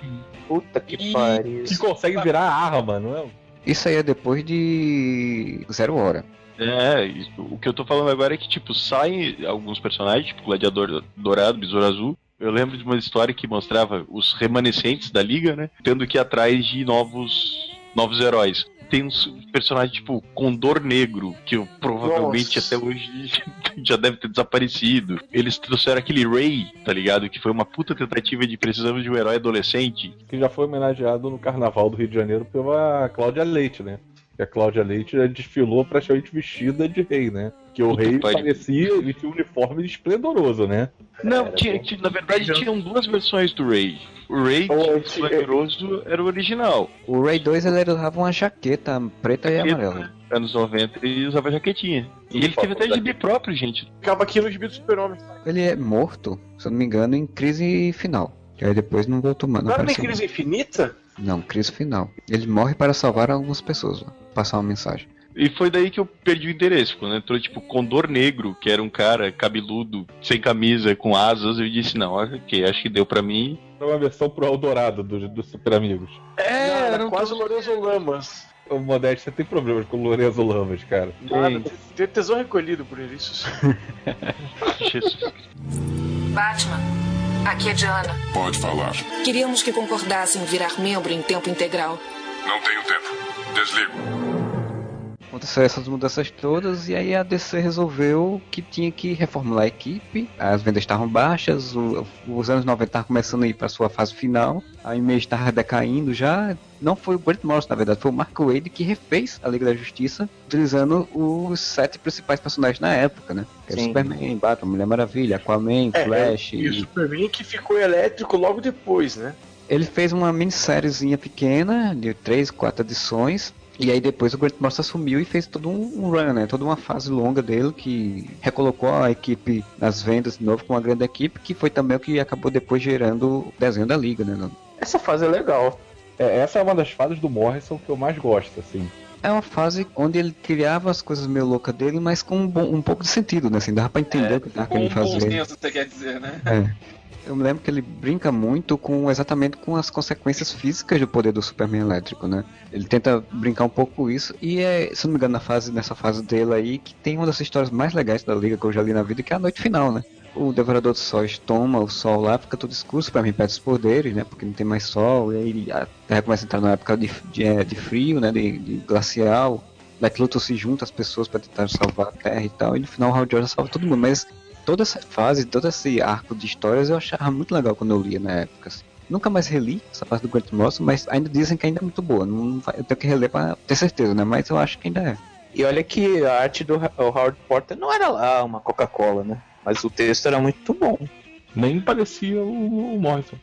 Puta que Ih, pariu. Que consegue virar arma, não é? Isso aí é depois de Zero Hora. É, isso- o que eu tô falando agora é que, tipo, saem alguns personagens, tipo Gladiador Dourado, Besouro Azul. Eu lembro de uma história que mostrava os remanescentes da liga, né? Tendo que ir atrás de novos, novos heróis. Tem uns personagens tipo Condor Negro, que eu, provavelmente Nossa. até hoje já deve ter desaparecido. Eles trouxeram aquele Ray, tá ligado? Que foi uma puta tentativa de precisamos de um herói adolescente. Que já foi homenageado no Carnaval do Rio de Janeiro pela Cláudia Leite, né? Que a Cláudia Leite já desfilou praticamente vestida de rei, né? Que o Puta rei pariu. parecia, ele tinha um uniforme esplendoroso, né? Não, tinha, tinha- na verdade tinham duas versões do Ray. O Ray Oh, que Flameroso era o original. O Ray 2 ele usava uma jaqueta preta e Jaqueta, amarela. Anos 90 e usava jaquetinha. E ele teve até gibi próprio, gente. Ficava aqui no gibi do Super-Homem. Ele é morto, se eu não me engano, em crise final. Que aí depois não voltou mais. Não era nem apareceu crise infinita? Não, crise final. Ele morre para salvar algumas pessoas, ó, passar uma mensagem. E foi daí que eu perdi o interesse. Quando entrou, tipo, Condor Negro, que era um cara cabeludo, sem camisa, com asas, eu disse, não, ok, acho que deu pra mim. Era uma versão pro Eldorado dos do Super Amigos. É, era, era um quase o Lorenzo Lamas. O Modéstia tem problemas com o Lorenzo Lamas, cara. Nada, tem tesão recolhido por isso. Jesus. Batman, aqui é Diana. Pode falar. Queríamos que concordassem em virar membro em tempo integral. Não tenho tempo. Desligo. Aconteceu essas mudanças todas e aí a DC resolveu que tinha que reformular a equipe. As vendas estavam baixas, o- os anos 90 estavam começando a ir para sua fase final, a imagem estava decaindo já. Não foi o Grant Morrison, na verdade, foi o Mark Wade que refez a Liga da Justiça, utilizando os sete principais personagens na época, né? Que era Sim. Superman, Batman, Mulher Maravilha, Aquaman, É, Flash. E o e- Superman que ficou elétrico logo depois, né? Ele fez uma minissériezinha pequena, de três, quatro edições. E aí depois o Grant Morrison assumiu e fez todo um um run, né? Toda uma fase longa dele que recolocou a equipe nas vendas de novo com uma grande equipe, que foi também o que acabou depois gerando o desenho da liga, né? Essa fase é legal. É, essa é uma das fases do Morrison que eu mais gosto, assim. É uma fase onde ele criava as coisas meio loucas dele, mas com um, bom- um pouco de sentido, né? Assim, dava pra entender o que tava Com um querendo bom senso, você quer dizer, né? É. Eu me lembro que ele brinca muito com exatamente com as consequências físicas do poder do Superman elétrico, né? Ele tenta brincar um pouco com isso e é, se não me engano, na fase, nessa fase dele aí, que tem uma das histórias mais legais da liga que eu já li na vida, que é a noite final, né? O Devorador de Sóis toma o sol lá, fica tudo escuro, o Superman perde os poderes, né? Porque não tem mais sol, e aí a Terra começa a entrar numa época de, de, é, de frio, né? De, de glacial. Lex Luthor se junta as pessoas para tentar salvar a Terra e tal, e no final o Hal Jordan salva todo mundo, mas toda essa fase, todo esse arco de histórias eu achava muito legal quando eu lia na época. assim. Nunca mais reli essa parte do Grant Morrison, mas ainda dizem que ainda é muito boa. Não eu tenho que reler pra ter certeza, né? Mas eu acho que ainda é. E olha que a arte do Howard Porter não era lá uma Coca-Cola, né? Mas o texto era muito bom. Nem parecia o, o Morrison.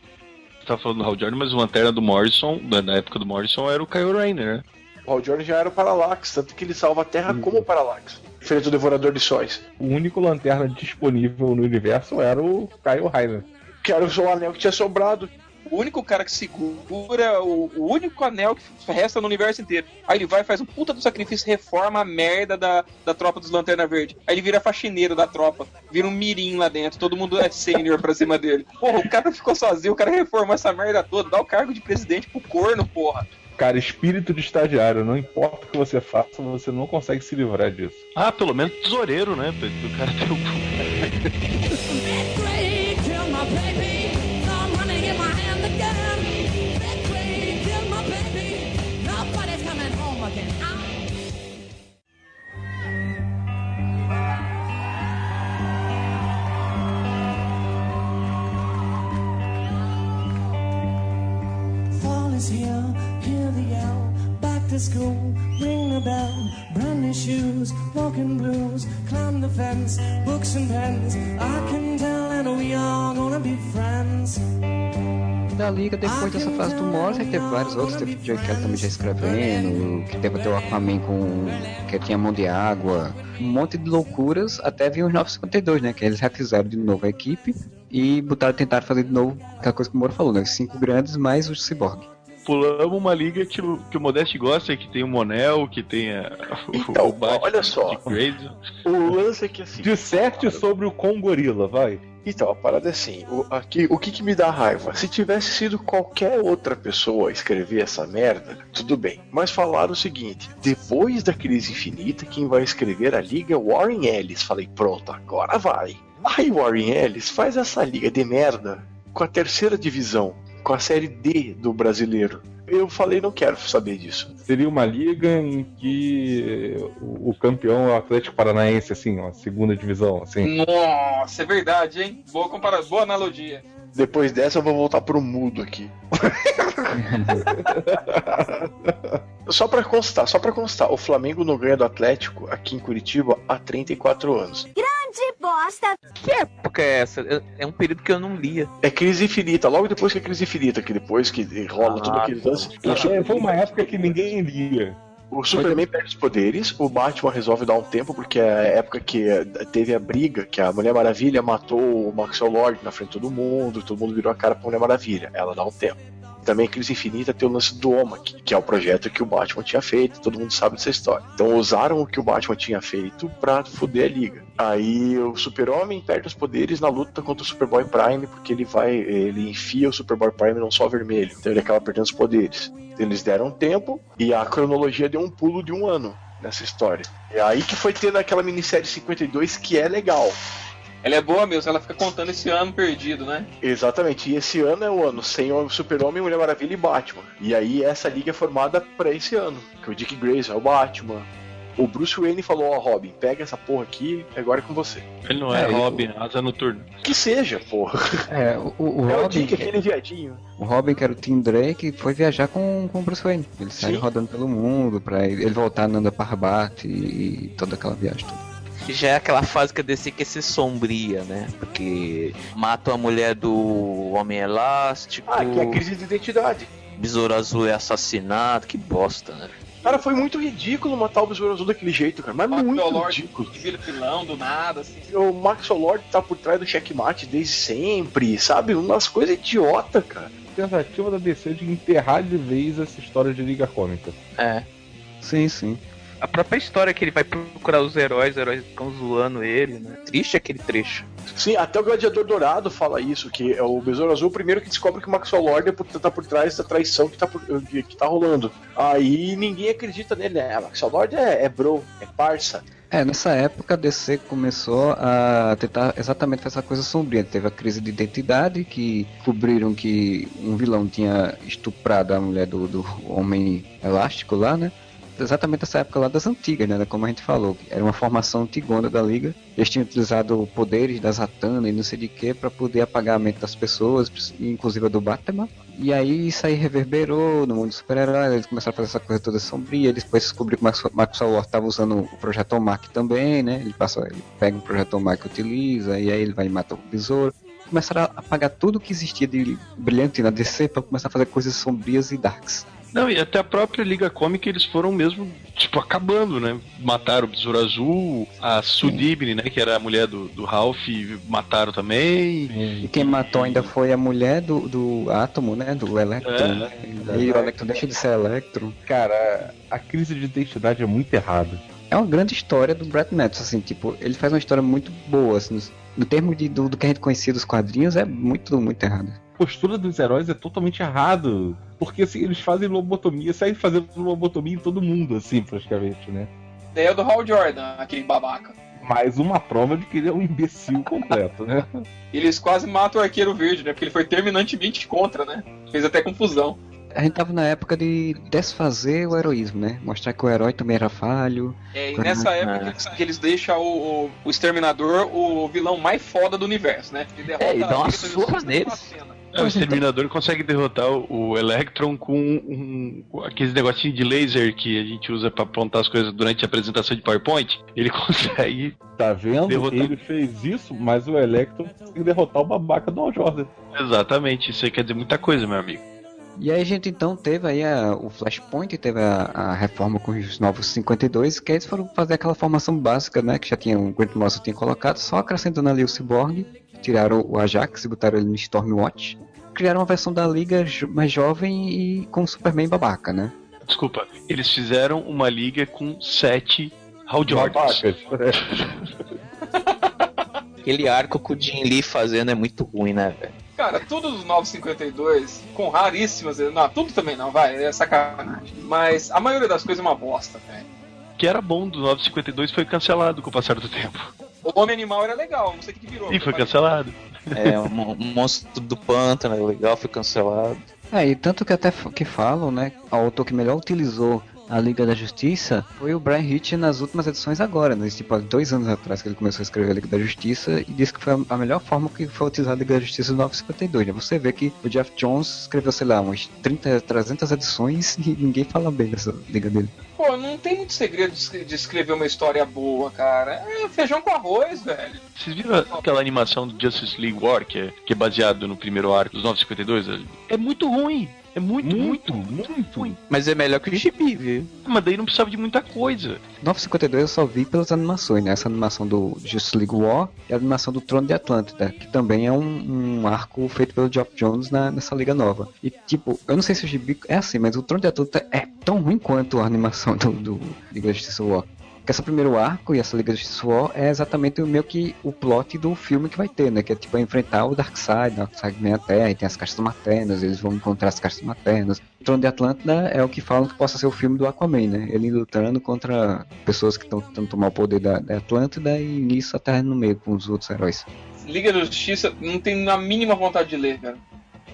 Você tava falando do Hal Jordan, mas o lanterna do Morrison, da- na época do Morrison, era o Kyle Rayner, né? O Hal Jordan já era o Parallax, tanto que ele salva a Terra como o Parallax. Diferente do Devorador de Sóis. O único lanterna disponível no universo era o Kyle Rainer. Que era o anel que tinha sobrado. O único cara que segura o, o único anel que resta no universo inteiro. Aí ele vai faz um puta do sacrifício, reforma a merda da, da tropa dos Lanterna Verde. Aí ele vira faxineiro da tropa, vira um mirim lá dentro, todo mundo é sênior pra cima dele. Porra, o cara ficou sozinho, o cara reformou essa merda toda, dá o cargo de presidente pro corno, porra. Cara, espírito de estagiário, não importa o que você faça, você não consegue se livrar disso. Ah, pelo menos tesoureiro, né? O cara tem um. Liga depois dessa fase do Morrison, que teve vários outros, teve o Joe Kelly também já escrevendo, que teve até o Aquaman com que tinha mão de água, um monte de loucuras, até vir os 952, né? Que eles refizeram de novo a equipe e botaram tentar fazer de novo aquela coisa que o Moro falou, né? Os cinco grandes mais os Cyborg. Pulamos uma liga que o, que o Modeste gosta, que tem o Monel, que tem a, o, Então, o Batman olha só. O lance é que assim. Disserte sobre o Congorila, vai. Então, a parada é assim, o, aqui, o que, que me dá raiva? Se tivesse sido qualquer outra pessoa escrever essa merda, tudo bem. Mas falaram o seguinte: depois da crise infinita, quem vai escrever a liga é Warren Ellis. Falei, pronto, agora vai. Aí Warren Ellis faz essa liga de merda com a terceira divisão, com a série D do brasileiro. Eu falei, não quero saber disso. Seria uma liga em que o, campeão é o Atlético Paranaense, assim, uma segunda divisão, assim. Nossa, é verdade, hein? Boa comparação, boa analogia. Depois dessa, eu vou voltar pro mudo aqui. só pra constar, só pra constar, o Flamengo não ganha do Atlético aqui em Curitiba há 34 anos. Grande bosta! Que época é essa? É um período que eu não lia. É crise infinita, logo depois que é crise infinita, que depois que rola tudo aquele lance. É, foi uma época que ninguém lia. O Superman perde os poderes, o Batman resolve dar um tempo, porque é a época que teve a briga, que a Mulher Maravilha matou o Maxwell Lord na frente de todo mundo, todo mundo virou a cara pra Mulher Maravilha. Ela dá um tempo. Também Crise Infinita tem o lance do OMAC, que é o projeto que o Batman tinha feito, todo mundo sabe dessa história. Então usaram o que o Batman tinha feito pra foder a liga. Aí o Super-Homem perde os poderes na luta contra o Superboy Prime, porque ele vai, ele enfia o Superboy Prime num sol vermelho, então ele acaba perdendo os poderes. Eles deram tempo e a cronologia deu um pulo de um ano nessa história. É aí que foi tendo aquela minissérie 52 que é legal. Ela é boa mesmo, ela fica contando esse ano perdido, né? Exatamente, e esse ano é o ano sem o Super-Homem, Mulher Maravilha e Batman. E aí essa liga é formada pra esse ano, que o Dick Grayson é o Batman. O Bruce Wayne falou, ó, Robin, pega essa porra aqui, agora é com você. Ele não é, É, Robin, asa noturna. Que seja, porra. É, o, o, o é o Robin. Dick, aquele viadinho. O Robin, que era o Tim Drake, foi viajar com, com o Bruce Wayne. Ele saiu rodando pelo mundo pra ele ele voltar andando para Rabat e, e toda aquela viagem toda. Que já é aquela fase que eu desci que é ser sombria, né? Porque matam a mulher do Homem Elástico. Ah, que é a crise de identidade. Besouro Azul é assassinado, que bosta, né? Cara, foi muito ridículo matar o Besouro Azul daquele jeito, cara. Mas muito Lord ridículo. que vira vilão do nada, assim. O Max Lord tá por trás do checkmate desde sempre, sabe? Umas coisas idiota, cara. Tentativa da DC de enterrar de vez essa história de Liga Cômica. É. Sim, sim. A própria história que ele vai procurar os heróis, os heróis ficam zoando ele, né? Triste aquele trecho. Sim, até o Gladiador Dourado fala isso, que é o Besouro Azul o primeiro que descobre que o Maxwell Lord é por, tá por trás da traição que tá, por- que, que tá rolando. Aí ninguém acredita nele, né? Maxwell Lord é, é bro, é parça. É, nessa época a DC começou a tentar exatamente essa coisa sombria. Teve a crise de identidade, que cobriram que um vilão tinha estuprado a mulher do, do Homem Elástico lá, né? Exatamente essa época lá das antigas, né? Como a gente falou. Era uma formação antigona da Liga. Eles tinham utilizado poderes da Zatanna e não sei de que para poder apagar a mente das pessoas, inclusive a do Batman. E aí isso aí reverberou no mundo dos super-heróis, eles começaram a fazer essa coisa toda sombria, eles depois descobriram que o Maxwell Lord estava usando o Projeto Mac também, né? Ele passa, ele pega o Projeto Mac e utiliza, e aí ele vai e mata o besouro. Começaram a apagar tudo que existia de brilhante na DC para começar a fazer coisas sombrias e darks. Não, e até a própria Liga Cômica eles foram mesmo, tipo, acabando, né? Mataram o Besouro Azul, a Sudibne, né? Que era a mulher do, do Ralph, mataram também. E quem matou ainda foi a mulher do, do Átomo, né? Do Electron, É. né? E o Electron deixa de ser Electron. Cara, a crise de identidade é muito errada. É uma grande história do Brett Matthews, assim, tipo, ele faz uma história muito boa, assim, no, no termo de, do, do que a gente conhecia dos quadrinhos, é muito, muito errado. A postura dos heróis é totalmente errado. Porque assim, eles fazem lobotomia, saem fazendo lobotomia em todo mundo, assim, praticamente, né? Ideia do Hal Jordan, aquele babaca. Mais uma prova de que ele é um imbecil completo, né? Eles quase matam o Arqueiro Verde, né? Porque ele foi terminantemente contra, né? Fez até confusão. A gente tava na época de desfazer o heroísmo, né? Mostrar que o herói também era falho. É, e nessa época que eles, deixam o, o, o Exterminador o vilão mais foda do universo, né? Ele derrota É, e dá a umas Liga, surras fazendo neles. É, o Exterminador consegue derrotar o Electron com um, com aqueles negocinhos de laser que a gente usa pra apontar as coisas durante a apresentação de PowerPoint. Ele consegue. Tá vendo? Derrotar. Ele fez isso, mas o Electron conseguiu derrotar o babaca do Al Jordan. Exatamente, isso aí quer dizer muita coisa, meu amigo. E aí a gente então teve aí a- o Flashpoint, teve a, a reforma com os novos 52, que eles foram fazer aquela formação básica, né, que já tinha o Grant Morrison tinha colocado, só acrescentando ali o Cyborg, tiraram o Ajax e botaram ele no Stormwatch, criaram uma versão da Liga mais jovem e com o Superman babaca, né? Desculpa, eles fizeram uma liga com sete Hal Jordans. Babacas. Aquele arco com o Jim Lee fazendo é muito ruim, né, velho? Cara, tudo dos 952, com raríssimas. Não, tudo também não, vai, é sacanagem. Mas a maioria das coisas é uma bosta, velho. que era bom do 952 foi cancelado com o passar do tempo. O Homem Animal era legal, não sei o que que virou. E foi cancelado. É, um, mon- monstro do pântano, é legal, foi cancelado. É, e tanto que até que falam, né, o autor que melhor utilizou a Liga da Justiça foi o Brian Hitch nas últimas edições agora, né, tipo, há dois anos atrás que ele começou a escrever a Liga da Justiça e disse que foi a- melhor forma que foi utilizada a Liga da Justiça do 952, né, você vê que o Jeff Jones escreveu, sei lá, umas 30, 300 edições e ninguém fala bem dessa Liga dele. Pô, não tem muito segredo de escrever uma história boa, cara. É feijão com arroz, velho. Vocês viram aquela animação do Justice League War, que é, que é baseado no primeiro arco dos 952? É muito ruim. É muito, muito, muito, ruim. Mas é melhor que o gibi, viu? Mas daí não precisava de muita coisa. 952 eu só vi pelas animações, né? Essa animação do Justice League War e a animação do Trono de Atlântida, que também é um, um arco feito pelo Geoff Jones na- nessa liga nova. E tipo, eu não sei se o gibi é assim, mas o Trono de Atlântida é tão ruim quanto a animação do, do Liga War. Que esse primeiro arco e essa Liga da Justiça War é exatamente o meio que o plot do filme que vai ter, né? Que é tipo enfrentar o Darkseid, o Darkseid vem à Terra e tem as caixas maternas, eles vão encontrar as caixas maternas. O Trono de Atlântida é o que falam que possa ser o filme do Aquaman, né? Ele lutando contra pessoas que estão tentando tomar o poder da, da Atlântida e nisso a Terra no meio com os outros heróis. Liga da Justiça não tem a mínima vontade de ler, cara.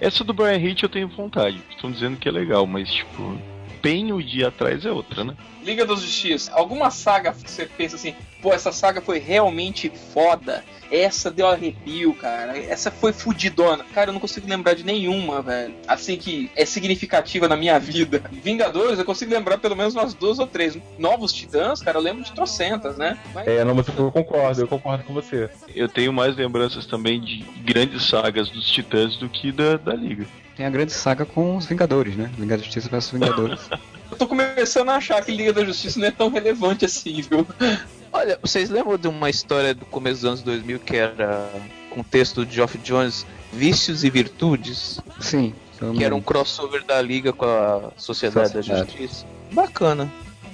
Essa do Brian Hitch eu tenho vontade. Estão dizendo que é legal, mas tipo, empenho de ir atrás é outra, né? Liga da Justiça. Alguma saga que você pensa assim, pô, essa saga foi realmente foda. Essa deu arrepio, cara. Essa foi fudidona. Cara, eu não consigo lembrar de nenhuma, velho. Assim que é significativa na minha vida. Vingadores, eu consigo lembrar pelo menos umas duas ou três. Novos Titãs, cara, eu lembro de trocentas, né? Mas É, não, mas eu concordo, eu concordo com você. Eu tenho mais lembranças também de grandes sagas dos Titãs do que da, da Liga. Tem a grande saga com os Vingadores, né? Liga da Justiça versus Vingadores. eu tô começando a achar que Liga da Justiça não é tão relevante assim, viu? Olha, vocês lembram de uma história do começo dos anos 2000 que era com o texto de Geoff Jones, Vícios e Virtudes? Sim. Que era um crossover da Liga com a Sociedade, da Sociedade. Justiça. Bacana.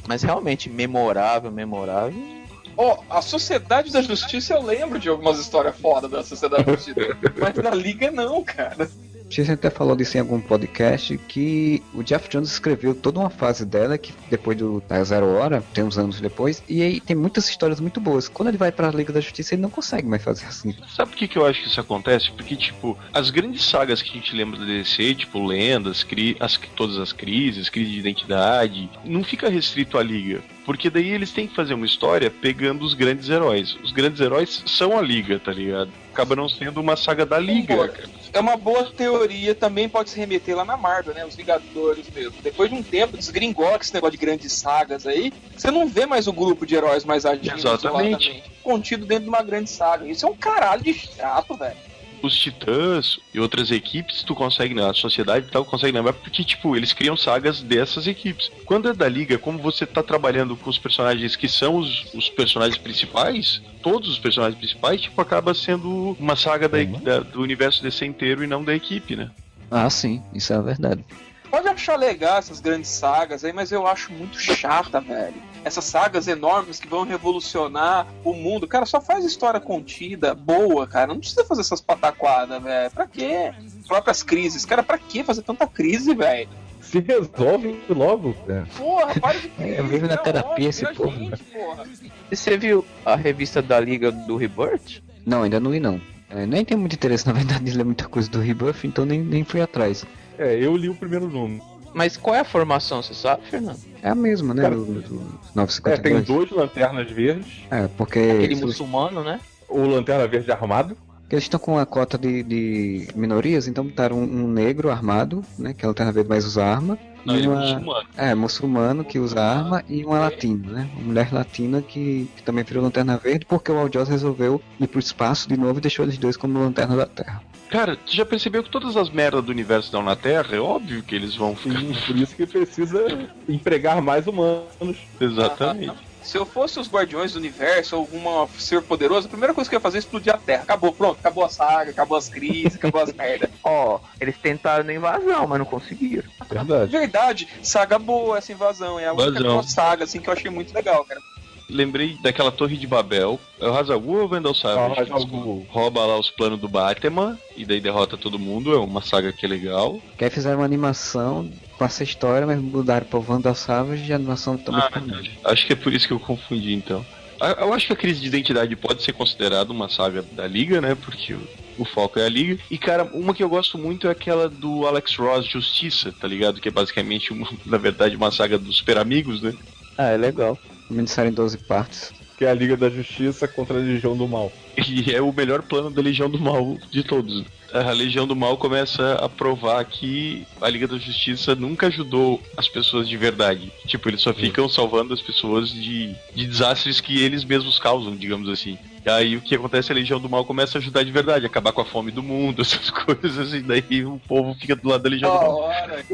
Mas realmente memorável, memorável. Ó, a Sociedade da Justiça eu lembro de algumas histórias foda da Sociedade da Justiça. mas da Liga não, cara. A gente até falou disso em algum podcast que o Jeff Jones escreveu toda uma fase dela que depois do da Zero Hora, tem uns anos depois, e aí tem muitas histórias muito boas. Quando ele vai pra Liga da Justiça, ele não consegue mais fazer assim. Sabe por que, que eu acho que isso acontece? Porque, tipo, as grandes sagas que a gente lembra da DC, tipo, lendas, cri as, todas as crises, crise de identidade, não fica restrito à Liga. Porque daí eles têm que fazer uma história pegando os grandes heróis. Os grandes heróis são a Liga, tá ligado? Acaba não sendo uma saga da Liga, cara. É uma boa teoria, também pode se remeter lá na Marvel, né? Os Vingadores mesmo. Depois de um tempo, desgringola com esse negócio de grandes sagas aí, você não vê mais o grupo de heróis mais agindo Exatamente. contido dentro de uma grande saga. Isso é um caralho de chato, velho. Os Titãs e outras equipes, tu consegue, na sociedade e tal, consegue lembrar, porque, tipo, eles criam sagas dessas equipes. Quando é da Liga, como você tá trabalhando com os personagens que são os, os personagens principais, todos os personagens principais, tipo, acaba sendo uma saga da, da- do universo DC inteiro e não da equipe, né? Ah, sim, isso é verdade. Pode achar legal essas grandes sagas aí, mas eu acho muito chata, velho. Essas sagas enormes que vão revolucionar o mundo. Cara, só faz história contida, boa, cara. Não precisa fazer essas pataquadas, velho. Pra quê? Próprias crises. Cara, pra que fazer tanta crise, velho? Se resolve logo, né? Porra, para de crise. É, vive na tá terapia esse povo, gente, porra. E você viu a revista da Liga do Rebirth? Não, ainda não li não. É, nem tenho muito interesse, na verdade, em ler muita coisa do Rebuff, então nem, nem fui atrás. É, eu li o primeiro número. Mas qual é a formação, você sabe, Fernando? É a mesma, né? Cara, Do, do É, tem 952. dois lanternas verdes. É, porque. Aquele se- muçulmano, né? O lanterna verde armado. que eles estão com uma cota de, de minorias, então botaram um, um negro armado, né? Que é a Lanterna Verde mais usa arma. Não, e ele é uma- muçulmano. É, muçulmano que usa arma e uma latina, né? Uma mulher latina que, que também virou Lanterna Verde porque o Al Joss resolveu ir pro espaço de novo e deixou eles dois como Lanterna da Terra. Cara, tu já percebeu que todas as merdas do universo estão na Terra? É óbvio que eles vão ficar. Sim, por isso que precisa empregar mais humanos. Exatamente. Se eu fosse os Guardiões do Universo ou algum ser poderoso, a primeira coisa que eu ia fazer é explodir a Terra. Acabou, pronto. Acabou a saga, acabou as crises, acabou as merdas. Ó, eles tentaram na invasão, mas não conseguiram. Verdade. Verdade, saga boa essa invasão. É a única saga assim, que eu achei muito legal, cara. Lembrei daquela Torre de Babel. É o Hazagul ou Vendel Ah, Savage? Ghul. Rouba lá os planos do Batman e daí derrota todo mundo. É uma saga que é legal. Que aí fizeram uma animação com essa história, mas mudaram pra Wanda Savage e a animação também Ah, ficou verdade. Acho que é por isso que eu confundi então. Ah, Eu acho que a crise de identidade pode ser considerada uma saga da Liga, né? Porque o, o foco é a Liga. E, cara, uma que eu gosto muito é aquela do Alex Ross Justiça, tá ligado? Que é basicamente, uma, na verdade, uma saga dos super amigos, né? Ah, é legal. minissérie em 12 partes. Que é a Liga da Justiça contra a Legião do Mal. E é o melhor plano da Legião do Mal de todos. A Legião do Mal começa a provar que a Liga da Justiça nunca ajudou as pessoas de verdade. Tipo, eles só ficam salvando as pessoas de, de desastres que eles mesmos causam, digamos assim. E aí o que acontece? A Legião do Mal começa a ajudar de verdade, acabar com a fome do mundo, essas coisas, e daí o povo fica do lado da Legião do Mal. hora.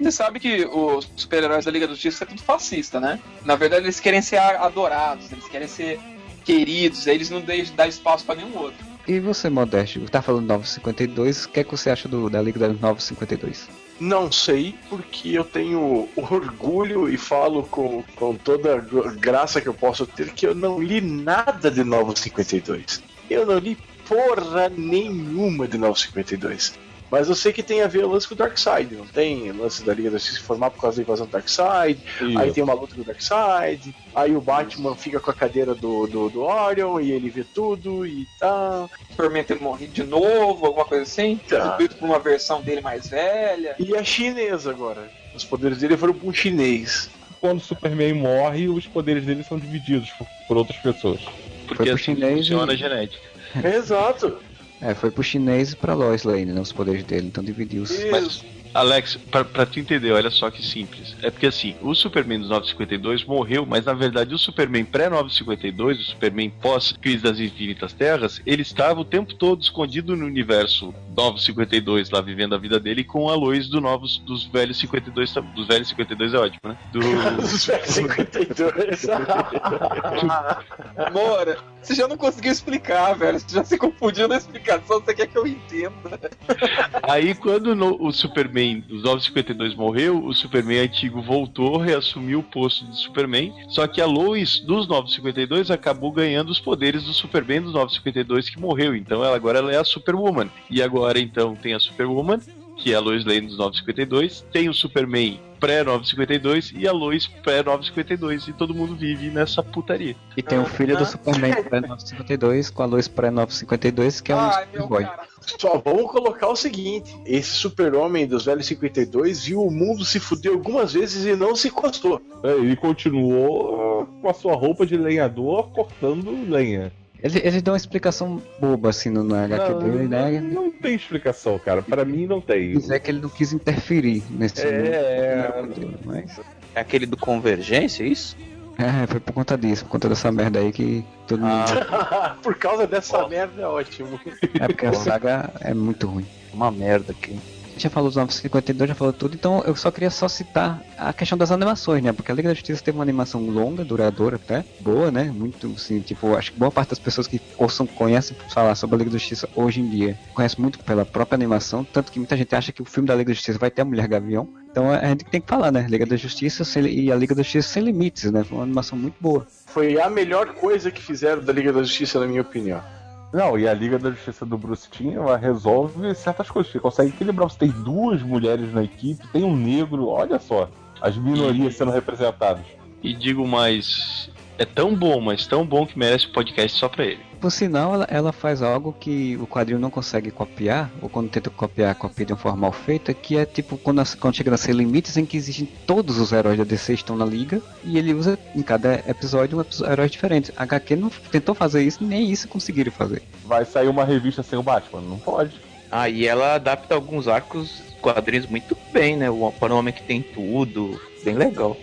Você sabe que os super-heróis da Liga da Justiça é tudo fascista, né? Na verdade, eles querem ser adorados, eles querem ser queridos, aí eles não deixam dar espaço pra nenhum outro. E você, Modesto, tá falando 952, o que é que você acha do, da Liga das 952? Não sei, porque eu tenho orgulho e falo com, com toda a graça que eu posso ter que eu não li nada de 952. Eu não li porra nenhuma de 952. Mas eu sei que tem a ver o lance com o Darkseid, não tem? O lance da Liga da Justiça se formar por causa da invasão do Darkseid, Isso. aí tem uma luta com o Darkseid, aí o Batman fica com a cadeira do, do, do Orion e ele vê tudo e tal. Superman ter morrido de novo, alguma coisa assim. Tá. Feito por uma versão dele mais velha. E a chinesa agora. Os poderes dele foram um chinês. Quando o Superman morre, os poderes dele são divididos por, por outras pessoas. Porque Foi pro assim chinês funciona e- a genética. Exato. É, foi pro chinês e pra Lois Lane, né, os poderes dele, então dividiu-se. Mas, Alex, pra, pra tu entender, olha só que simples. É porque assim, o Superman dos 952 morreu, mas na verdade o Superman pré-952, o Superman pós-Crise das Infinitas Terras, ele estava o tempo todo escondido no universo 952, lá vivendo a vida dele, com a luz do novos, dos velhos 52, tam- dos velhos 52 é ótimo, né? Do, Os velhos 52. Amora, você já não conseguiu explicar, velho. Você já se confundiu na explicação, você quer que eu entenda. Aí quando no- o Superman dos 952 morreu, o Superman antigo voltou, reassumiu o posto de Superman, só que a Lois dos 952 acabou ganhando os poderes do Superman dos 952 que morreu, então ela agora ela é a Superwoman. E agora então tem a Superwoman, que é a Lois Lane dos 952, tem o Superman pré-952 e a Lois pré-952 e todo mundo vive nessa putaria. E tem o filho do Superman pré-952 com a Lois pré-952, que é um Ai, Superboy. Só vamos colocar o seguinte: esse super-homem dos velhos 52 viu o mundo se fuder algumas vezes e não se encostou. É, Ele continuou com a sua roupa de lenhador cortando lenha. Ele, ele deu uma explicação boba assim no, na HQ Não, dele, né? não, não tem explicação, cara. Pra mim não tem. Dizer que ele não quis interferir nesse É, mundo, mas É aquele do Convergência, é isso? é, foi por conta disso, por conta dessa merda aí que todo mundo. Por causa dessa merda é ótimo. É porque a saga é muito ruim. Uma merda aqui. Já falou dos 952, já falou tudo, então eu só queria só citar a questão das animações, né? Porque a Liga da Justiça teve uma animação longa, duradoura até, boa, né? Muito, assim, tipo, acho que boa parte das pessoas que ouçam, conhecem falar sobre a Liga da Justiça hoje em dia, conhece muito pela própria animação, tanto que muita gente acha que o filme da Liga da Justiça vai ter a Mulher Gavião. Então a gente tem que falar, né? Liga da Justiça sem- e a Liga da Justiça sem limites, né? Foi uma animação muito boa. Foi a melhor coisa que fizeram da Liga da Justiça, na minha opinião. Não, e a Liga da Justiça do Bruce Timm, resolve certas coisas. Você consegue equilibrar. Você tem duas mulheres na equipe, tem um negro, olha só. As minorias sendo representadas. E digo mais, é tão bom, mas tão bom que merece um podcast só pra ele. Por sinal, ela, ela faz algo que o quadrinho não consegue copiar, ou quando tenta copiar, copia de uma forma mal feita, que é tipo quando, quando chega a ser limites em que existem todos os heróis da DC estão na liga, e ele usa em cada episódio um herói diferente. A HQ não tentou fazer isso, nem isso conseguiram fazer. Vai sair uma revista sem o Batman? Não pode. Ah, e ela adapta alguns arcos, quadrinhos muito bem, né? O para um homem que tem tudo, bem legal.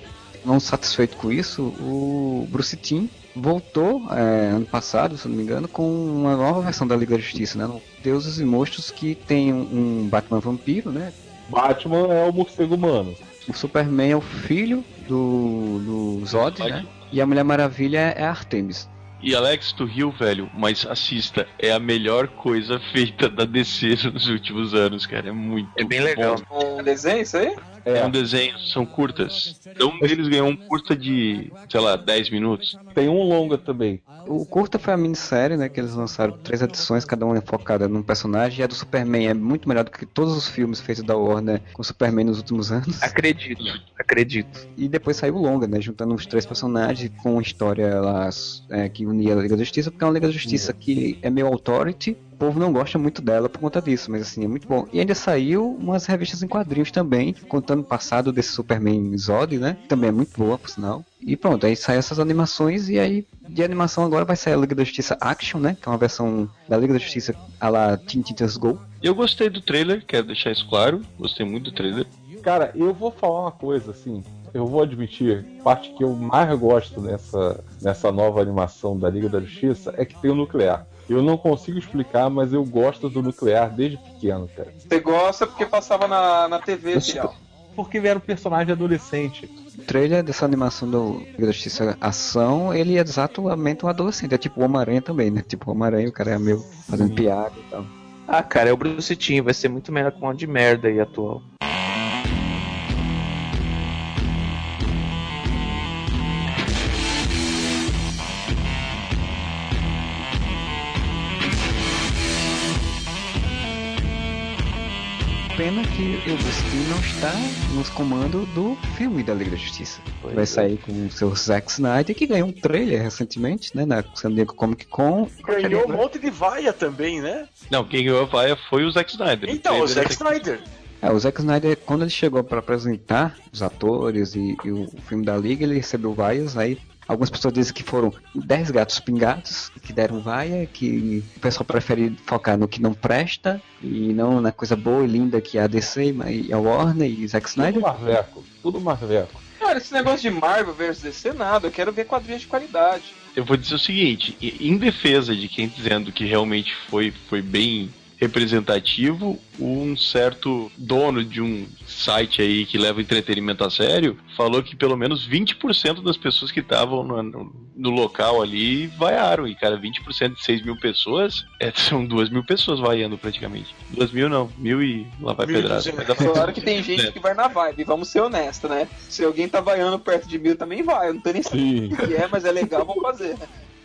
Não satisfeito com isso, o Bruce Timm voltou é, ano passado, se não me engano, com uma nova versão da Liga da Justiça, né? no Deuses e Monstros que tem um, um Batman vampiro, né? Batman é o morcego humano. O Superman é o filho do, do Zod, né? E a Mulher Maravilha é a Artemis. E Alex, tu riu, velho, mas assista, é a melhor coisa feita da DC nos últimos anos, cara. É muito É bem legal. bom. Um desenho, isso aí? É um desenho, são curtas. Então um deles ganhou um curta de, sei lá, 10 minutos. Tem um longa também. O curta foi a minissérie, né? Que eles lançaram três edições, cada uma é focada num personagem. E a do Superman é muito melhor do que todos os filmes feitos da Warner com o Superman nos últimos anos. Acredito, acredito. E depois saiu o longa, né? Juntando os três personagens com uma história lá é, que unia a Liga da Justiça, porque é uma Liga da Justiça que é meio authority. O povo não gosta muito dela por conta disso, mas assim, é muito bom. E ainda saiu umas revistas em quadrinhos também, contando o passado desse Superman Zod, né? Também é muito boa, por sinal. E pronto, aí saem essas animações e aí de animação agora vai sair a Liga da Justiça Action, né? Que é uma versão da Liga da Justiça a la Teen Titans Go. Eu gostei do trailer, quero deixar isso claro. Gostei muito do trailer. Cara, eu vou falar uma coisa assim. Eu vou admitir, a parte que eu mais gosto nessa, nessa nova animação da Liga da Justiça é que tem o nuclear. Eu não consigo explicar, mas eu gosto do nuclear desde pequeno, cara. Você gosta porque passava na, na TV, filhão. Porque ele era um personagem adolescente. O trailer dessa animação do da Justiça Ação, ele é exatamente um adolescente. É tipo o Homem-Aranha também, né? Tipo o Homem-Aranha, o cara é meu fazendo piada e tal. Ah, cara, é o Bruce Timm, vai ser muito melhor um monte de merda aí atual. Pena que o Bruce Timm não está nos comandos do filme da Liga da Justiça. Pois Vai é. sair com o seu Zack Snyder, que ganhou um trailer recentemente, né? Na San Diego Comic Con. Ganhou um monte de vaia também, né? Não, quem ganhou a vaia foi o Zack Snyder. Então, o Zack Snyder. É, o Zack Snyder, quando ele chegou para apresentar os atores e, e o filme da Liga, ele recebeu vaias, aí algumas pessoas dizem que foram 10 gatos pingados que deram vaia, que o pessoal prefere focar no que não presta e não na coisa boa e linda que é a DC e a Warner e Zack Tudo Snyder. marveco. Tudo marveco. Cara, esse negócio de Marvel versus DC, nada. Eu quero ver quadrinhos de qualidade. Eu vou dizer o seguinte, em defesa de quem dizendo que realmente foi, foi bem representativo, um certo dono de um site aí que leva entretenimento a sério falou que pelo menos 20% das pessoas que estavam no, no- local ali vaiaram. E, cara, 20% de 6 mil pessoas é, são 2 mil pessoas vaiando praticamente. 2 mil não, mil e lá vai pedrada. 1.200. Mas dá pra- Claro que tem gente que vai na vibe, vamos ser honestos, né? Se alguém tá vaiando perto de mil, também vai. Eu não tô nem sabendo o que é, mas é legal, vamos fazer.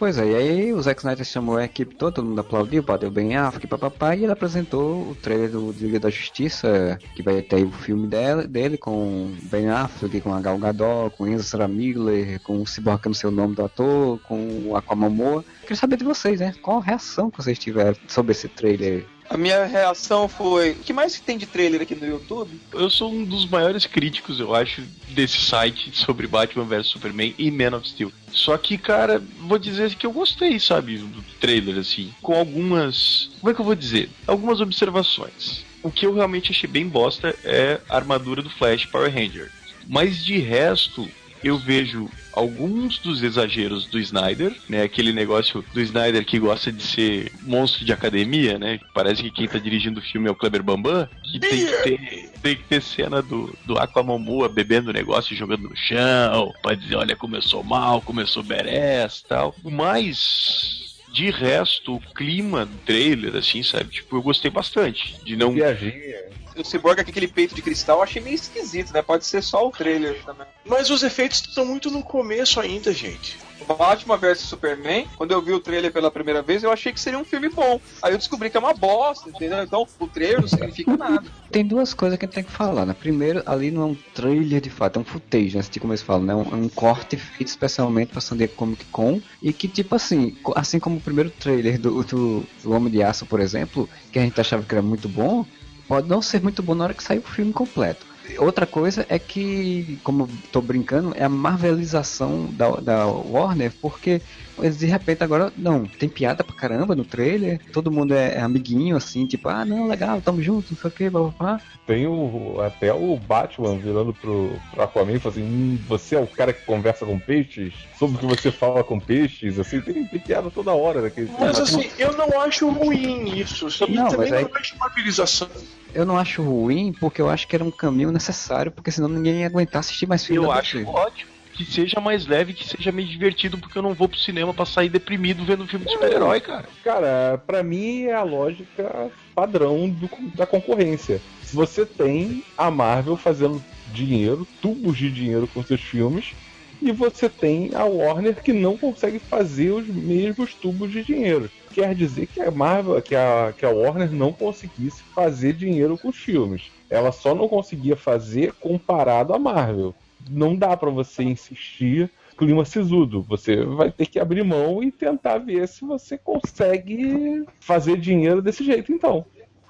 Pois é, e aí o Zack Snyder chamou a equipe toda, todo mundo aplaudiu, bateu bem África, papapá, e ele apresentou o trailer do Liga da Justiça, que vai ter o filme dela, dele com Ben Affleck, com a Gal Gadot, com Ezra Miller, com o Cyborg, que eu não sei o nome do ator, com o Aquamomoa. Queria saber de vocês, né? Qual a reação que vocês tiveram sobre esse trailer? A minha reação foi: o que mais que tem de trailer aqui no YouTube? Eu sou um dos maiores críticos, eu acho, desse site sobre Batman vs Superman e Man of Steel. Só que, cara, vou dizer que eu gostei, sabe, do trailer, assim, com algumas. Como é que eu vou dizer? Algumas observações. O que eu realmente achei bem bosta é a armadura do Flash Power Ranger. Mas de resto, eu vejo alguns dos exageros do Snyder, né? Aquele negócio do Snyder que gosta de ser monstro de academia, né? Parece que quem tá dirigindo o filme é o Kleber Bambam. Que tem que ter, tem que ter cena do, do Aquamomoa bebendo o negócio e jogando no chão, pra dizer, olha sou mal, sou badass tal. Mas. De resto, o clima do trailer, assim, sabe? Tipo, eu gostei bastante. De não. Viajinha. O Cyborg com aquele peito de cristal eu achei meio esquisito, né? Pode ser só o trailer também. Mas os efeitos estão muito no começo ainda, gente. Batman vs Superman, quando eu vi o trailer pela primeira vez, eu achei que seria um filme bom. Aí eu descobri que é uma bosta, entendeu? Então o trailer não significa nada. Tem duas coisas que a gente tem que falar, né? Primeiro, ali não é um trailer de fato, é um footage, né? Assim como eles falam, né? Um, é um corte feito especialmente pra San Diego Comic Con e que, tipo assim, assim como o primeiro trailer do, do, do Homem de Aço, por exemplo, que a gente achava que era muito bom, pode não ser muito bom na hora que sair o filme completo. Outra coisa é que, como tô brincando, é a marvelização da, da Warner, porque eles de repente agora, não, tem piada pra caramba no trailer, todo mundo é, é amiguinho, assim, tipo, ah, não, legal, tamo junto, não sei o que, blá blá blá. Tem o, até o Batman virando pro, pro Aquaman e falando assim: hum, você é o cara que conversa com peixes? Sobre o que você fala com peixes? Assim, tem, tem piada toda hora daquele filme. Mas assim, eu não acho ruim isso. E Não, também mas aí- não acho marvelização. Eu não acho ruim, porque eu acho que era um caminho necessário, porque senão ninguém ia aguentar assistir mais filme Eu acho ótimo. Que seja mais leve, que seja meio divertido, porque eu não vou pro cinema pra sair deprimido vendo um filme de super-herói, cara. Cara, pra mim é a lógica padrão do- da concorrência. Você tem a Marvel fazendo dinheiro, tubos de dinheiro com seus filmes, e você tem a Warner que não consegue fazer os mesmos tubos de dinheiro. Quer dizer que a Marvel, que a, que a Warner não conseguisse fazer dinheiro com os filmes. Ela só não conseguia fazer comparado à Marvel. Não dá pra você insistir clima sisudo. Você vai ter que abrir mão e tentar ver se você consegue fazer dinheiro desse jeito, então.